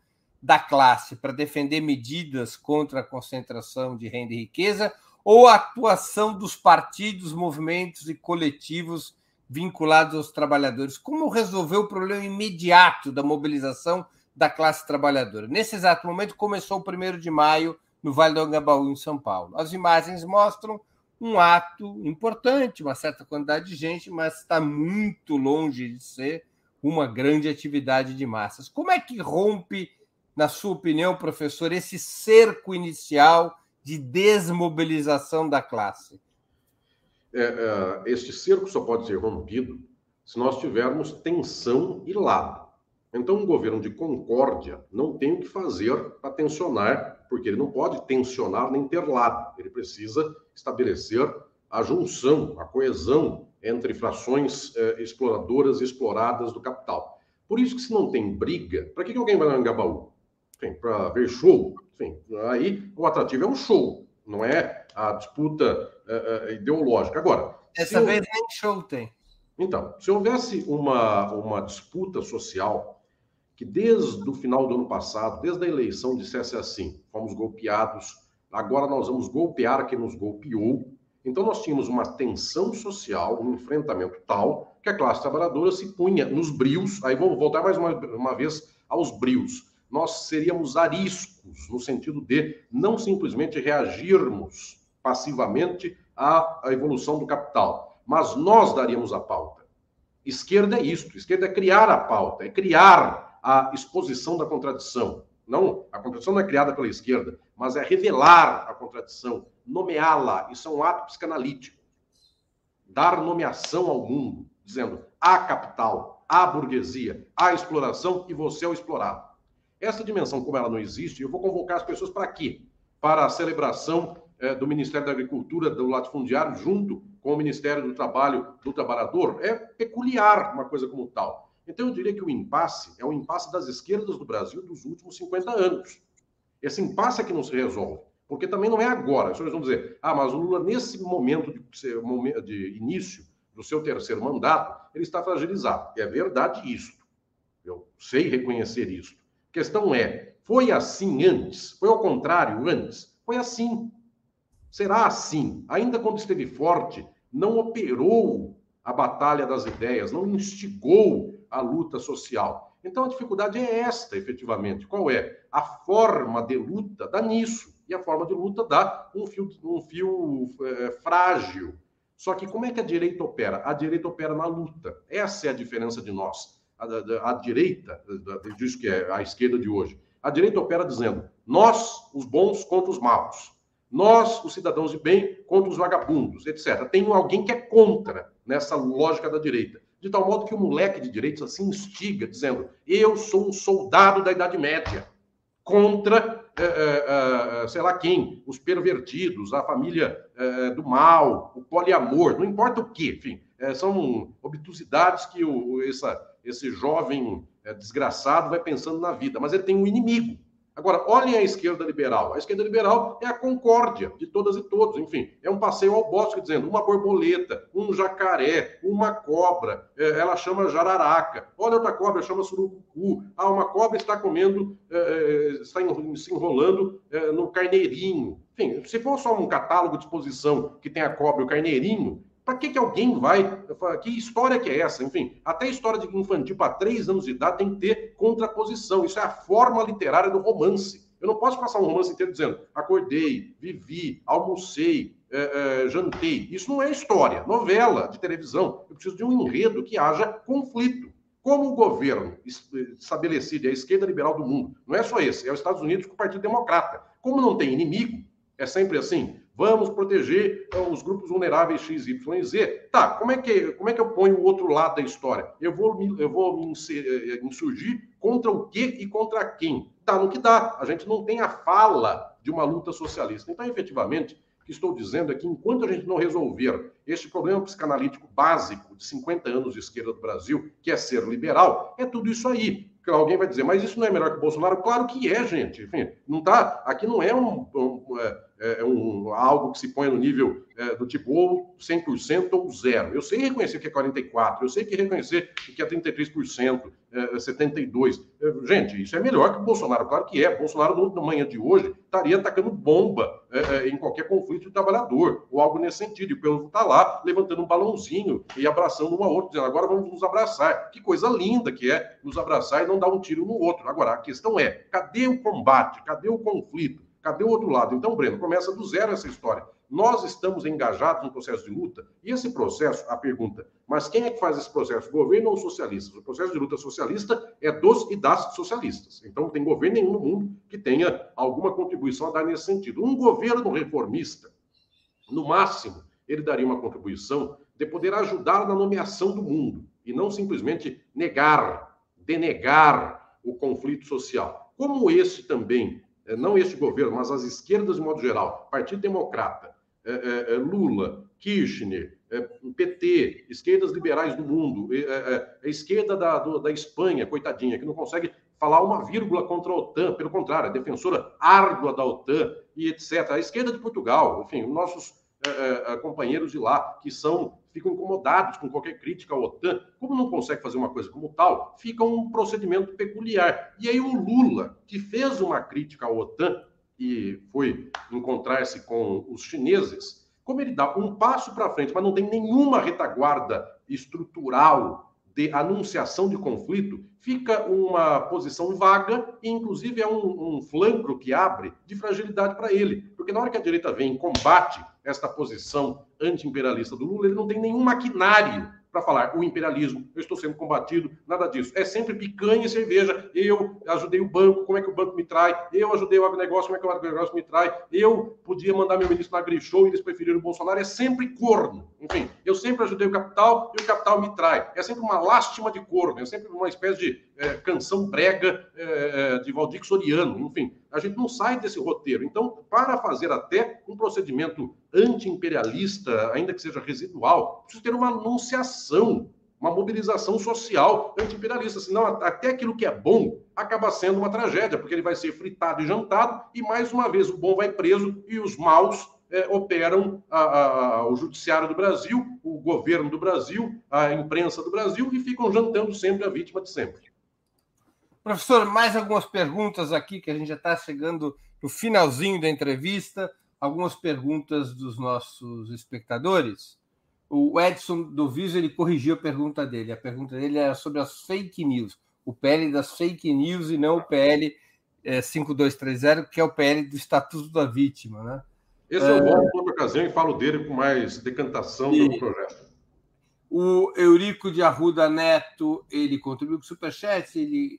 da classe para defender medidas contra a concentração de renda e riqueza, ou a atuação dos partidos, movimentos e coletivos vinculados aos trabalhadores? Como resolver o problema imediato da mobilização da classe trabalhadora? Nesse exato momento, começou o primeiro de maio no Vale do Angabaú, em São Paulo. As imagens mostram um ato importante, uma certa quantidade de gente, mas está muito longe de ser uma grande atividade de massas. Como é que rompe na sua opinião, professor, esse cerco inicial de desmobilização da classe? É, é, este cerco só pode ser rompido se nós tivermos tensão e lado. Então, um governo de concórdia não tem o que fazer para tensionar, porque ele não pode tensionar nem ter lado. Ele precisa estabelecer a junção, a coesão entre frações eh, exploradoras e exploradas do capital. Por isso que se não tem briga, para que, que alguém vai no Angabaú? Para ver show. Enfim, aí o atrativo é um show, não é a disputa é, ideológica. Agora. Dessa vez nem show tem. Então, se houvesse uma, uma disputa social que desde o final do ano passado, desde a eleição, dissesse assim: fomos golpeados, agora nós vamos golpear quem nos golpeou. Então, nós tínhamos uma tensão social, um enfrentamento tal, que a classe trabalhadora se punha nos brios. Aí vamos voltar mais uma, uma vez aos brios nós seríamos ariscos, no sentido de não simplesmente reagirmos passivamente à, evolução do capital, mas nós daríamos a pauta. Esquerda é isto, esquerda é criar a pauta, é criar a exposição da contradição. Não, a contradição não é criada pela esquerda, mas é revelar a contradição, nomeá-la. Isso é um ato psicanalítico. Dar nomeação ao mundo, dizendo a capital, a burguesia, a exploração e você é o explorado. Essa dimensão, como ela não existe, eu vou convocar as pessoas para quê? Para a celebração é, do Ministério da Agricultura, do latifundiário, junto com o Ministério do Trabalho do Trabalhador. É peculiar uma coisa como tal. Então, eu diria que o impasse é o impasse das esquerdas do Brasil dos últimos 50 anos. Esse impasse é que não se resolve. Porque também não é agora. As pessoas vão dizer, ah, mas o Lula, nesse momento de, de início do seu terceiro mandato, ele está fragilizado. É verdade isso. Eu sei reconhecer isso. Questão é: foi assim antes? Foi ao contrário antes? Foi assim. Será assim? Ainda quando esteve forte, não operou a batalha das ideias, não instigou a luta social. Então a dificuldade é esta, efetivamente. Qual é? A forma de luta dá nisso. E a forma de luta dá um fio, um fio é, frágil. Só que como é que a direita opera? A direita opera na luta. Essa é a diferença de nós a, direita, diz que é a esquerda de hoje, a direita opera dizendo: nós, os bons, contra os maus. Nós, os cidadãos de bem, contra os vagabundos, etc. Tem alguém que é contra nessa lógica da direita. De tal modo que o moleque de direita se instiga, dizendo: eu sou um soldado da Idade Média contra, é, é, é, sei lá quem, os pervertidos, a família do mal, o poliamor, não importa o que, enfim, são obtusidades que o, essa, esse jovem é, desgraçado vai pensando na vida, mas ele tem um inimigo. Agora, olhem a esquerda liberal. A esquerda liberal é a concórdia de todas e todos. Enfim, é um passeio ao bosque dizendo uma borboleta, um jacaré, uma cobra. É, ela chama jararaca. Olha outra cobra, chama surucucu. Ah, uma cobra está comendo, é, é está se enrolando é, no carneirinho. Enfim, se for só um catálogo de exposição que tem a cobra e o carneirinho, para que, que alguém vai? Que história que é essa? Enfim, até história de infantil para três anos de idade tem que ter contraposição. Isso é a forma literária do romance. Eu não posso passar um romance inteiro dizendo acordei, vivi, almocei, é, é, jantei. Isso não é história, novela de televisão. Eu preciso de um enredo que haja conflito. Como o governo estabelecido, é a esquerda liberal do mundo, não é só esse, é os Estados Unidos com o Partido Democrata. Como não tem inimigo, é sempre assim. Vamos proteger eh, os grupos vulneráveis X, Y e Z. Tá, como é que, como é que eu ponho o outro lado da história? Eu vou me, eu vou me eh, insurgir contra o quê e contra quem? Tá no que dá. A gente não tem a fala de uma luta socialista. Então, efetivamente, o que estou dizendo é que enquanto a gente não resolver este problema psicanalítico básico de 50 anos de esquerda do Brasil, que é ser liberal, é tudo isso aí. Alguém vai dizer, mas isso não é melhor que o Bolsonaro? Claro que é, gente. Enfim, não tá. Aqui não é um, um, é, é um algo que se põe no nível é, do tipo ou 100% ou zero. Eu sei reconhecer que é 44, eu sei que reconhecer que é 33%, é, 72%. É, gente, isso é melhor que Bolsonaro, claro que é. Bolsonaro, no, na manhã de hoje, estaria atacando bomba é, é, em qualquer conflito de trabalhador, ou algo nesse sentido. E o povo está lá levantando um balãozinho e abraçando um ao outro, dizendo agora vamos nos abraçar. Que coisa linda que é nos abraçar e não dar um tiro no outro. Agora, a questão é: cadê o combate? Cadê o conflito? Cadê o outro lado? Então, Breno, começa do zero essa história. Nós estamos engajados no processo de luta, e esse processo, a pergunta, mas quem é que faz esse processo? Governo ou socialistas? O processo de luta socialista é dos e das socialistas. Então, não tem governo nenhum no mundo que tenha alguma contribuição a dar nesse sentido. Um governo reformista, no máximo, ele daria uma contribuição de poder ajudar na nomeação do mundo, e não simplesmente negar, denegar o conflito social. Como esse também não este governo, mas as esquerdas de modo geral, Partido Democrata, é, é, Lula, Kirchner, PT, esquerdas liberais do mundo, a esquerda da, da Espanha, coitadinha, que não consegue falar uma vírgula contra a OTAN, pelo contrário, é defensora árdua da OTAN e etc. A esquerda de Portugal, enfim, nossos é, companheiros de lá, que são ficam incomodados com qualquer crítica à OTAN, como não consegue fazer uma coisa como tal, fica um procedimento peculiar. E aí o Lula, que fez uma crítica à OTAN e foi encontrar-se com os chineses, como ele dá um passo para frente, mas não tem nenhuma retaguarda estrutural de anunciação de conflito, fica uma posição vaga e, inclusive, é um, um flanco que abre de fragilidade para ele. Porque na hora que a direita vem em combate esta posição anti-imperialista do Lula, ele não tem nenhum maquinário para falar o imperialismo, eu estou sendo combatido, nada disso. É sempre picanha e cerveja. Eu ajudei o banco, como é que o banco me trai? Eu ajudei o agronegócio, como é que o agronegócio me trai? Eu podia mandar meu ministro na agri-show e eles preferiram o Bolsonaro. É sempre corno. Enfim, eu sempre ajudei o capital e o capital me trai. É sempre uma lástima de corno, é sempre uma espécie de é, canção brega é, de Valdir Soriano. Enfim, a gente não sai desse roteiro. Então, para fazer até um procedimento anti-imperialista, ainda que seja residual, precisa ter uma anunciação, uma mobilização social anti-imperialista. Senão, até aquilo que é bom acaba sendo uma tragédia, porque ele vai ser fritado e jantado, e mais uma vez o bom vai preso e os maus é, operam a, a, o Judiciário do Brasil, o governo do Brasil, a imprensa do Brasil, e ficam jantando sempre a vítima de sempre. Professor, mais algumas perguntas aqui, que a gente já está chegando no finalzinho da entrevista. Algumas perguntas dos nossos espectadores. O Edson do Viso ele corrigiu a pergunta dele. A pergunta dele era sobre as fake news. O PL das fake news e não o PL é, 5230, que é o PL do Estatuto da Vítima. Né? Esse eu volto em outra ocasião e falo dele com mais decantação e... do projeto. O Eurico de Arruda Neto, ele contribuiu com o Superchat, ele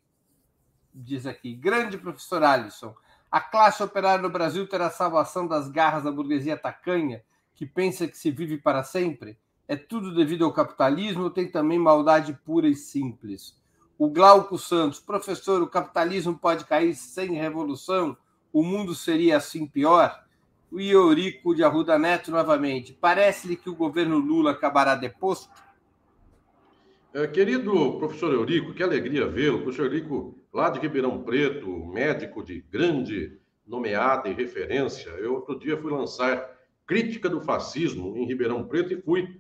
diz aqui, grande professor Alisson, a classe operária no Brasil terá salvação das garras da burguesia tacanha, que pensa que se vive para sempre? É tudo devido ao capitalismo ou tem também maldade pura e simples? O Glauco Santos, professor, o capitalismo pode cair sem revolução? O mundo seria assim pior? O Iorico de Arruda Neto, novamente. Parece-lhe que o governo Lula acabará deposto? É, querido professor Eurico, que alegria vê-lo. Professor Eurico, lá de Ribeirão Preto, médico de grande nomeada e referência. Eu outro dia fui lançar Crítica do Fascismo em Ribeirão Preto e fui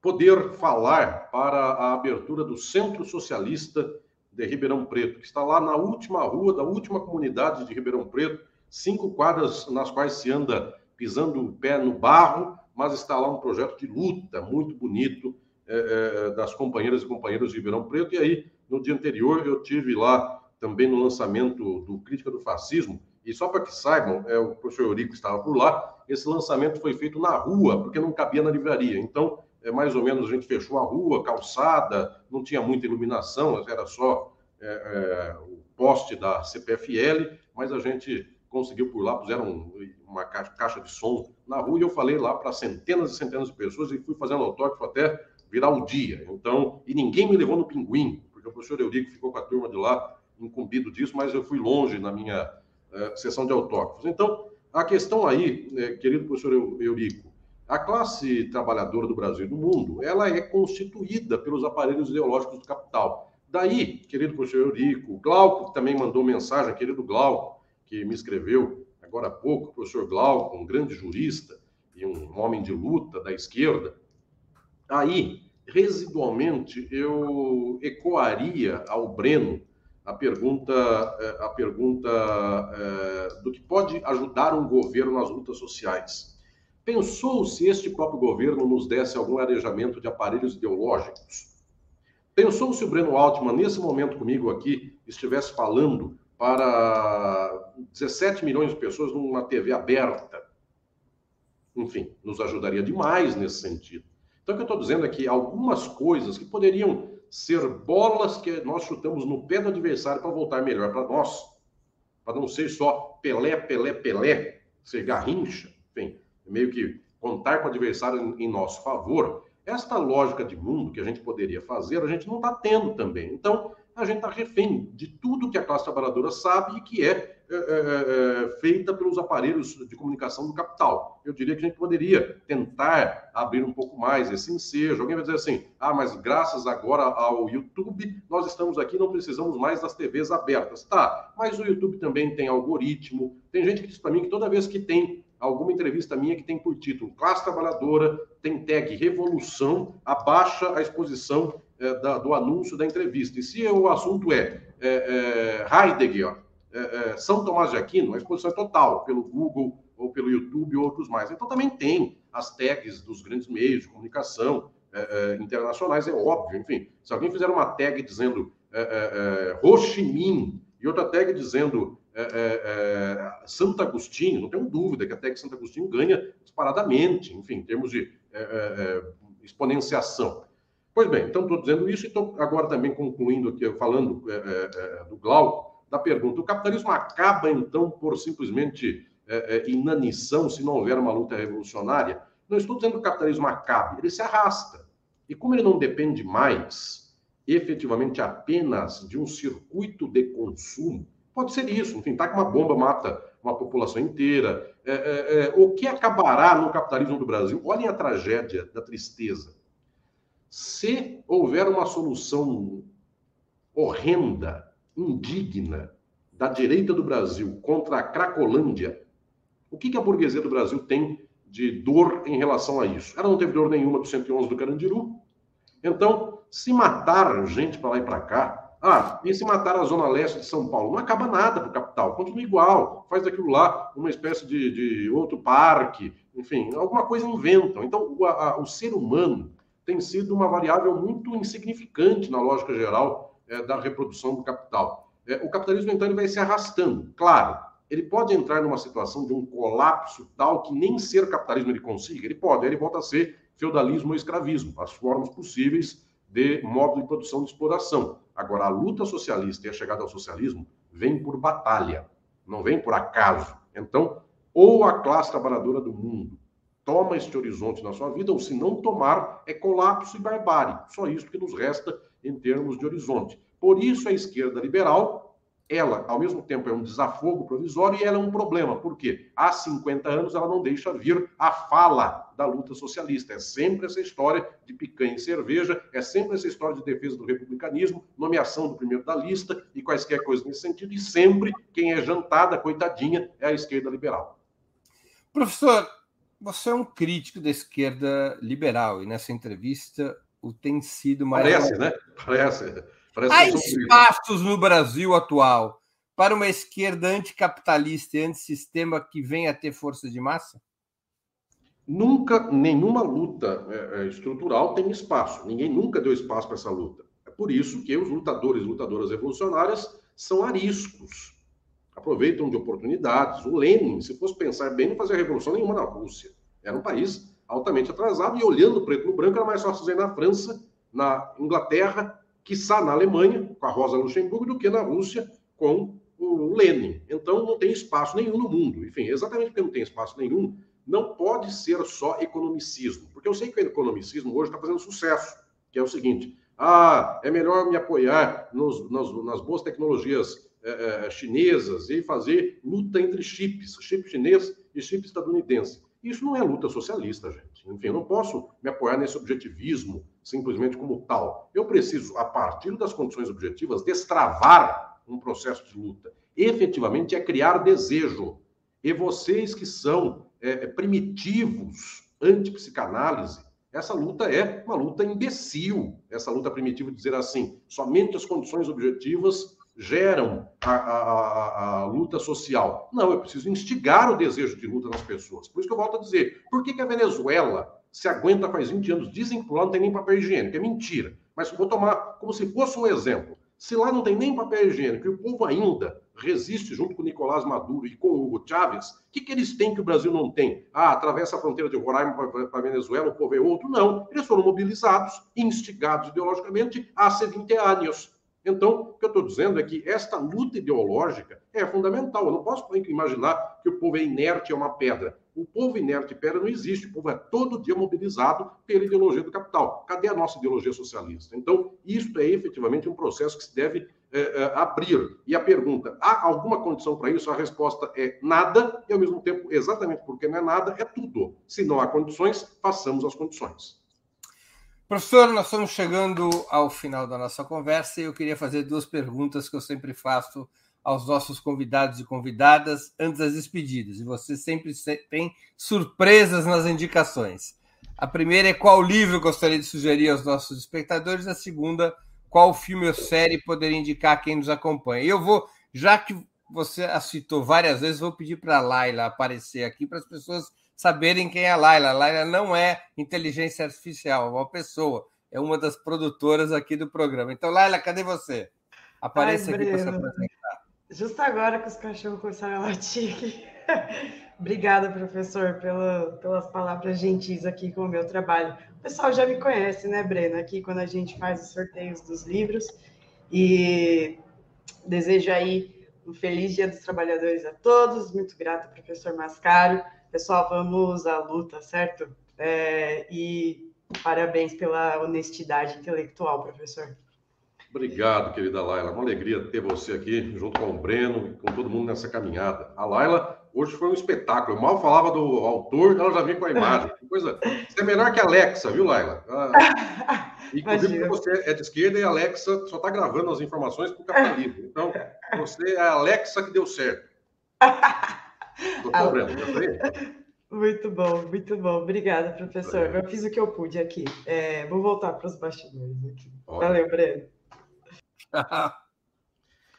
poder falar para a abertura do Centro Socialista de Ribeirão Preto, que está lá na última rua da última comunidade de Ribeirão Preto, cinco quadras nas quais se anda pisando o pé no barro, mas está lá um projeto de luta muito bonito é, é, das companheiras e companheiros de Ribeirão Preto. E aí, no dia anterior, eu tive lá também no lançamento do Crítica do Fascismo. E só para que saibam, é, o professor Eurico estava por lá, esse lançamento foi feito na rua, porque não cabia na livraria. Então, é, mais ou menos a gente fechou a rua, calçada, não tinha muita iluminação, era só é, é, o poste da CPFL, mas a gente conseguiu por lá, puseram uma caixa, de som na rua e eu falei lá para centenas e centenas de pessoas e fui fazendo autógrafo até virar o dia. Então, e ninguém me levou no pinguim, porque o professor Eurico ficou com a turma de lá incumbido disso, mas eu fui longe na minha uh, sessão de autógrafos. Então, a questão aí, né, querido professor Eurico, a classe trabalhadora do Brasil e do mundo, ela é constituída pelos aparelhos ideológicos do capital. Daí, querido professor Eurico, Glauco que também mandou mensagem, querido Glauco, que me escreveu agora há pouco, professor Glauco, um grande jurista e um homem de luta da esquerda. Aí, residualmente, eu ecoaria ao Breno a pergunta, eh, a pergunta é, do que pode ajudar um governo nas lutas sociais. Pensou se este próprio governo nos desse algum arejamento de aparelhos ideológicos? Pensou se o Breno Altman, nesse momento comigo aqui, estivesse falando para 17 milhões de pessoas numa TV aberta? Enfim, nos ajudaria demais nesse sentido. Então, o que eu estou dizendo é que algumas coisas que poderiam ser bolas que nós chutamos no pé do adversário para voltar melhor para nós. Para não ser só Pelé, Pelé, Pelé, ser garrincha, enfim, meio que contar com o adversário em, nosso favor. Esta lógica de mundo que a gente poderia fazer, a gente não está tendo também. Então, a gente está refém de tudo que a classe trabalhadora sabe e que é, é, é, é, feita pelos aparelhos de comunicação do capital. Eu diria que a gente poderia tentar abrir um pouco mais esse ensejo. Alguém vai dizer assim: ah, mas graças agora ao YouTube, nós estamos aqui, não precisamos mais das TVs abertas. Tá, mas o YouTube também tem algoritmo. Tem gente que diz para mim que toda vez que tem alguma entrevista minha que tem por título Classe Trabalhadora, tem tag Revolução, abaixa a exposição é, da, do anúncio da entrevista. E se o assunto é, é, é Heidegger, é, é, São Tomás de Aquino, a exposição é total, pelo Google ou pelo YouTube ou outros mais. Então também tem as tags dos grandes meios de comunicação é, internacionais, é óbvio. Enfim, se alguém fizer uma tag dizendo Ho Chi Minh e outra tag dizendo Santo Agostinho, não tenho dúvida que a tag Santo Agostinho ganha disparadamente, enfim, em termos de exponenciação. Pois bem, então estou dizendo isso e estou agora também concluindo aqui, falando é, é, é, do Glauco, da pergunta. O capitalismo acaba, então, por simplesmente é, é, inanição se não houver uma luta revolucionária? Não estou dizendo que o capitalismo acabe, ele se arrasta. E como ele não depende mais, efetivamente, apenas de um circuito de consumo, pode ser isso. Enfim, tá que uma bomba mata uma população inteira. É, é, é, o que acabará no capitalismo do Brasil? Olhem a tragédia da tristeza. Se houver uma solução horrenda, indigna, da direita do Brasil contra a Cracolândia, o que, que a burguesia do Brasil tem de dor em relação a isso? Ela não teve dor nenhuma do 111 do Carandiru. Então, se matar gente para lá e para cá, ah, e se matar a zona leste de São Paulo? Não acaba nada para o capital, continua igual, faz daquilo lá uma espécie de, de outro parque, enfim, alguma coisa inventam. Então, o, a, o ser humano tem sido uma variável muito insignificante na lógica geral é, da reprodução do capital. É, o capitalismo, então, ele vai se arrastando. Claro, ele pode entrar numa situação de um colapso tal que nem ser capitalismo ele consiga. Ele pode, ele volta a ser feudalismo ou escravismo, as formas possíveis de modo de produção de exploração. Agora, a luta socialista e a chegada ao socialismo vem por batalha, não vem por acaso. Então, ou a classe trabalhadora do mundo toma este horizonte na sua vida, ou se não tomar, é colapso e barbárie. Só isso que nos resta em termos de horizonte. Por isso, a esquerda liberal, ela, ao mesmo tempo, é um desafogo provisório e ela é um problema. Por quê? Há 50 anos ela não deixa vir a fala da luta socialista. É sempre essa história de picanha e cerveja, é sempre essa história de defesa do republicanismo, nomeação do primeiro da lista e quaisquer coisas nesse sentido. E sempre quem é jantada, coitadinha, é a esquerda liberal. Professor, você é um crítico da esquerda liberal e nessa entrevista o tem sido mais. Parece, né? Parece. Parece Há espaços no Brasil atual para uma esquerda anticapitalista e antissistema que venha a ter força de massa? Nunca, nenhuma luta é, é estrutural tem espaço. Ninguém nunca deu espaço para essa luta. É por isso que os lutadores e lutadoras revolucionárias são ariscos aproveitam de oportunidades. O Lenin, se fosse pensar bem, não fazia revolução nenhuma na Rússia. Era um país altamente atrasado e olhando preto no branco era mais fácil fazer na França, na Inglaterra, quiçá na Alemanha, com a Rosa Luxemburgo, do que na Rússia com o Lenin. Então, não tem espaço nenhum no mundo. Enfim, exatamente porque não tem espaço nenhum, não pode ser só economicismo. Porque eu sei que o economicismo hoje está fazendo sucesso, que é o seguinte: ah, é melhor me apoiar nos, nas, nas boas tecnologias é, é, chinesas e fazer luta entre chips, chip chinês e chip estadunidense. Isso não é luta socialista, gente. Enfim, eu não posso me apoiar nesse objetivismo simplesmente como tal. Eu preciso, a partir das condições objetivas, destravar um processo de luta. Efetivamente é criar desejo. E vocês que são é, é primitivos antipsicanálise, essa luta é uma luta imbecil. Essa luta primitiva de dizer assim, somente as condições objetivas geram a, a, a, luta social. Não, eu preciso instigar o desejo de luta nas pessoas. Por isso que eu volto a dizer, por que, que a Venezuela se aguenta faz 20 anos? Dizem que lá não tem nem papel higiênico, é mentira. Mas vou tomar como se fosse um exemplo. Se lá não tem nem papel higiênico e o povo ainda resiste junto com Nicolás Maduro e com Hugo Chávez, o que, que eles têm que o Brasil não tem? Ah, atravessa a fronteira de Roraima para a Venezuela, o povo é outro? Não. Eles foram mobilizados, instigados ideologicamente há 20 anos. Então, o que eu estou dizendo é que esta luta ideológica é fundamental. Eu não posso imaginar que o povo é inerte, é uma pedra. O povo inerte e pedra não existe. O povo é todo dia mobilizado pela ideologia do capital. Cadê a nossa ideologia socialista? Então, isso é efetivamente um processo que se deve é, abrir. E a pergunta: há alguma condição para isso? A resposta é nada, e ao mesmo tempo, exatamente porque não é nada, é tudo. Se não há condições, façamos as condições. Professor, nós estamos chegando ao final da nossa conversa e eu queria fazer duas perguntas que eu sempre faço aos nossos convidados e convidadas antes das despedidas. E você sempre tem surpresas nas indicações. A primeira é qual livro gostaria de sugerir aos nossos espectadores. A segunda, qual filme ou série poderia indicar quem nos acompanha. E eu vou, já que você a citou várias vezes, vou pedir para a Laila aparecer aqui para as pessoas saberem quem é a Laila. A Laila não é inteligência artificial, é uma pessoa. É uma das produtoras aqui do programa. Então, Laila, cadê você? Apareça Ai, aqui para se apresentar. Justo agora que os cachorros começaram a latir aqui. *laughs* Obrigada, professor, pela, pelas palavras gentis aqui com o meu trabalho. O pessoal já me conhece, né, Breno? Aqui quando a gente faz os sorteios dos livros. E desejo aí um feliz Dia dos Trabalhadores a todos. Muito grata, professor Mascaro. Pessoal, vamos à luta, certo? É, e parabéns pela honestidade intelectual, professor. Obrigado, querida Laila. Uma alegria ter você aqui, junto com o Breno e com todo mundo nessa caminhada. A Laila, hoje foi um espetáculo. Eu mal falava do autor, ela já vem com a imagem. Que coisa... Você é melhor que a Alexa, viu, Laila? Ah, *laughs* inclusive, você é de esquerda e a Alexa só está gravando as informações para o capa livre. Então, você é a Alexa que deu certo. *laughs* Doutor Breno, Muito bom, muito bom. Obrigada, professor. Eu fiz o que eu pude aqui. É, vou voltar para os bastidores aqui. Olha. Valeu, Breno. *laughs*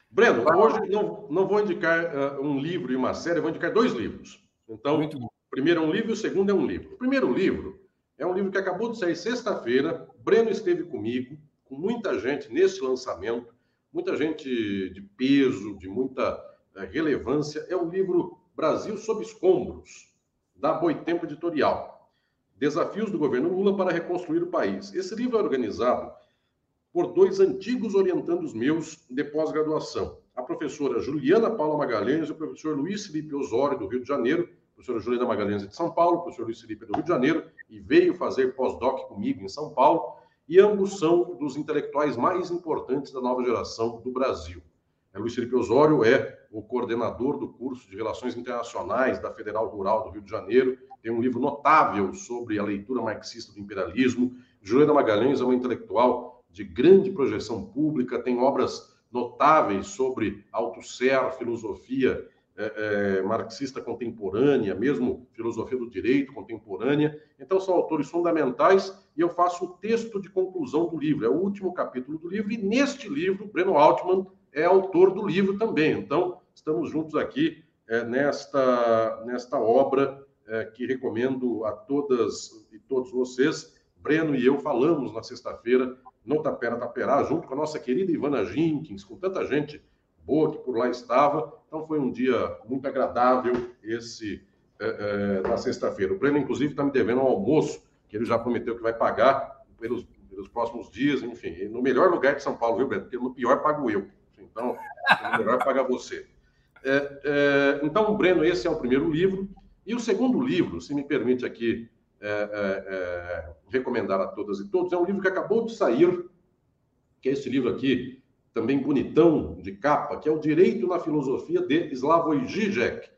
Breno, hoje não, não vou indicar uh, um livro e uma série, vou indicar dois livros. Então, o primeiro é um livro e o segundo é um livro. O primeiro livro é um livro que acabou de sair sexta-feira. Breno esteve comigo, com muita gente nesse lançamento, muita gente de peso, de muita uh, relevância. É o livro Brasil sob escombros, da Boitempo Editorial. Desafios do governo Lula para reconstruir o país. Esse livro é organizado por dois antigos orientandos meus de pós-graduação, a professora Juliana Paula Magalhães e o professor Luiz Felipe Osório, do Rio de Janeiro, professora Juliana Magalhães de São Paulo, professor Luiz Felipe do Rio de Janeiro, e veio fazer pós-doc comigo em São Paulo, e ambos são dos intelectuais mais importantes da nova geração do Brasil. É, Luiz Felipe Osório é o coordenador do curso de Relações Internacionais da Federal Rural do Rio de Janeiro, tem um livro notável sobre a leitura marxista do imperialismo. Juliana Magalhães é uma intelectual de grande projeção pública, tem obras notáveis sobre Althusser, filosofia é, é, marxista contemporânea, mesmo filosofia do direito contemporânea. Então, são autores fundamentais e eu faço o texto de conclusão do livro. É o último capítulo do livro, e neste livro, Breno Altman é autor do livro também. Então, estamos juntos aqui é, nesta, nesta obra é, que recomendo a todas e todos vocês. Breno e eu falamos na sexta-feira no Tapera Taperá, junto com a nossa querida Ivana Jenkins, com tanta gente boa que por lá estava. Então, foi um dia muito agradável esse é, é, na sexta-feira. O Breno, inclusive, está me devendo um almoço, que ele já prometeu que vai pagar pelos, pelos próximos dias, enfim, no melhor lugar de São Paulo, viu, Breno? Porque no pior pago eu. Então, é melhor pagar você. É, é, então, Breno, esse é o primeiro livro. E o segundo livro, se me permite aqui é, é, é, recomendar a todas e todos, é um livro que acabou de sair, que é esse livro aqui, também bonitão de capa, que é o Direito na Filosofia de Slavoj Žižek,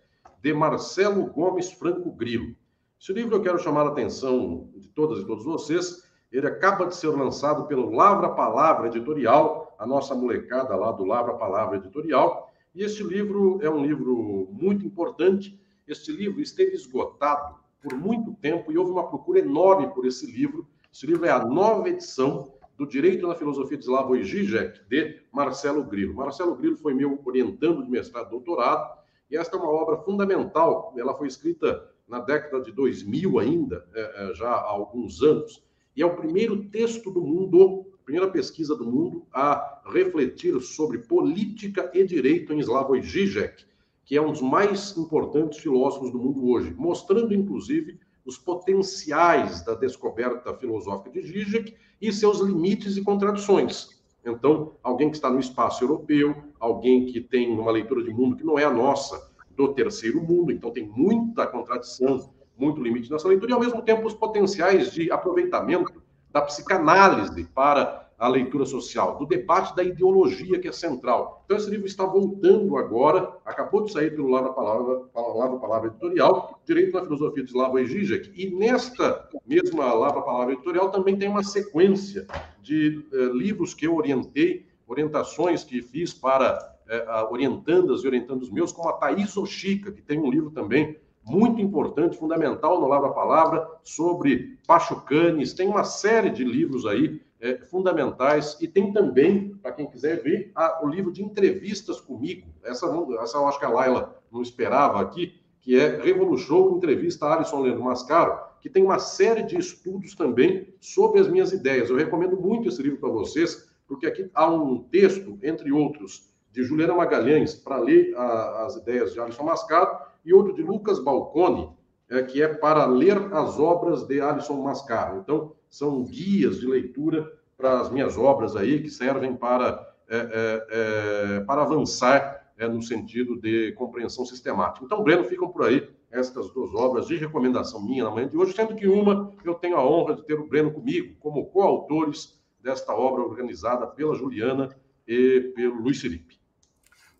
de Marcelo Gomes Franco Grilo. Esse livro eu quero chamar a atenção de todas e todos vocês. Ele acaba de ser lançado pelo Lavra Palavra Editorial, a nossa molecada lá do Lavra Palavra Editorial. E este livro é um livro muito importante. Este livro esteve esgotado por muito tempo e houve uma procura enorme por esse livro. Esse livro é a nova edição do Direito na Filosofia de Slavoj Žižek, de Marcelo Grilo. Marcelo Grilo foi meu orientando de mestrado e doutorado, e esta é uma obra fundamental. Ela foi escrita na década de 2000 ainda, é, é, já há alguns anos, e é o primeiro texto do mundo, primeira pesquisa do mundo a refletir sobre política e direito em Slavoj Žižek, que é um dos mais importantes filósofos do mundo hoje, mostrando inclusive os potenciais da descoberta filosófica de Žižek e seus limites e contradições. Então, alguém que está no espaço europeu, alguém que tem uma leitura de mundo que não é a nossa, do terceiro mundo, então tem muita contradição, muito limite nessa leitura, e ao mesmo tempo os potenciais de aproveitamento da psicanálise para a leitura social, do debate da ideologia que é central. Então esse livro está voltando agora, acabou de sair pelo Lava Palavra, Lava Palavra Editorial, Direito na Filosofia de Slavoj Žižek, e nesta mesma Lava Palavra Editorial também tem uma sequência de eh, livros que eu orientei, orientações que fiz para é, orientandas e orientandos meus, como a Thaís Ochica, que tem um livro também muito importante, fundamental no Lavra Palavra, sobre Pachucanes. Tem uma série de livros aí é, fundamentais. E tem também, para quem quiser ver, a, o livro de entrevistas comigo. Essa, essa eu acho que a Laila não esperava aqui, que é Revolution Entrevista a Alisson Leandro Mascaro, que tem uma série de estudos também sobre as minhas ideias. Eu recomendo muito esse livro para vocês, porque aqui há um texto, entre outros, de Juliana Magalhães, para ler a, as ideias de Alisson Mascaro, e outro de Lucas Balcone, é, que é para ler as obras de Alisson Mascaro. Então, são guias de leitura para as minhas obras aí, que servem para, é, é, é para avançar é, no sentido de compreensão sistemática. Então, Breno, ficam por aí estas duas obras de recomendação minha na manhã de hoje, sendo que uma eu tenho a honra de ter o Breno comigo, como coautores desta obra organizada pela Juliana e pelo Luiz Felipe.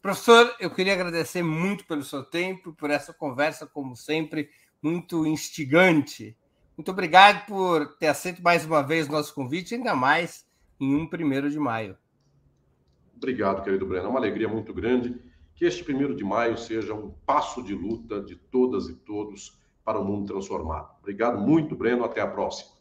Professor, eu queria agradecer muito pelo seu tempo, por essa conversa, como sempre, muito instigante. Muito obrigado por ter aceito mais uma vez o nosso convite, ainda mais em um primeiro de maio. Obrigado, querido Breno. É uma alegria muito grande que este primeiro de maio seja um passo de luta de todas e todos para o mundo transformado. Obrigado muito, Breno. Até a próxima.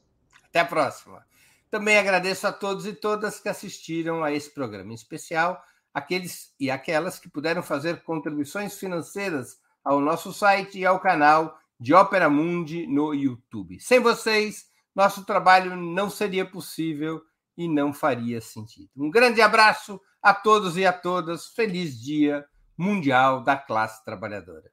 Até a próxima. Também agradeço a todos e todas que assistiram a esse programa em especial aqueles e aquelas que puderam fazer contribuições financeiras ao nosso site e ao canal de Ópera Mundi no YouTube. Sem vocês, nosso trabalho não seria possível e não faria sentido. Um grande abraço a todos e a todas. Feliz Dia Mundial da Classe Trabalhadora.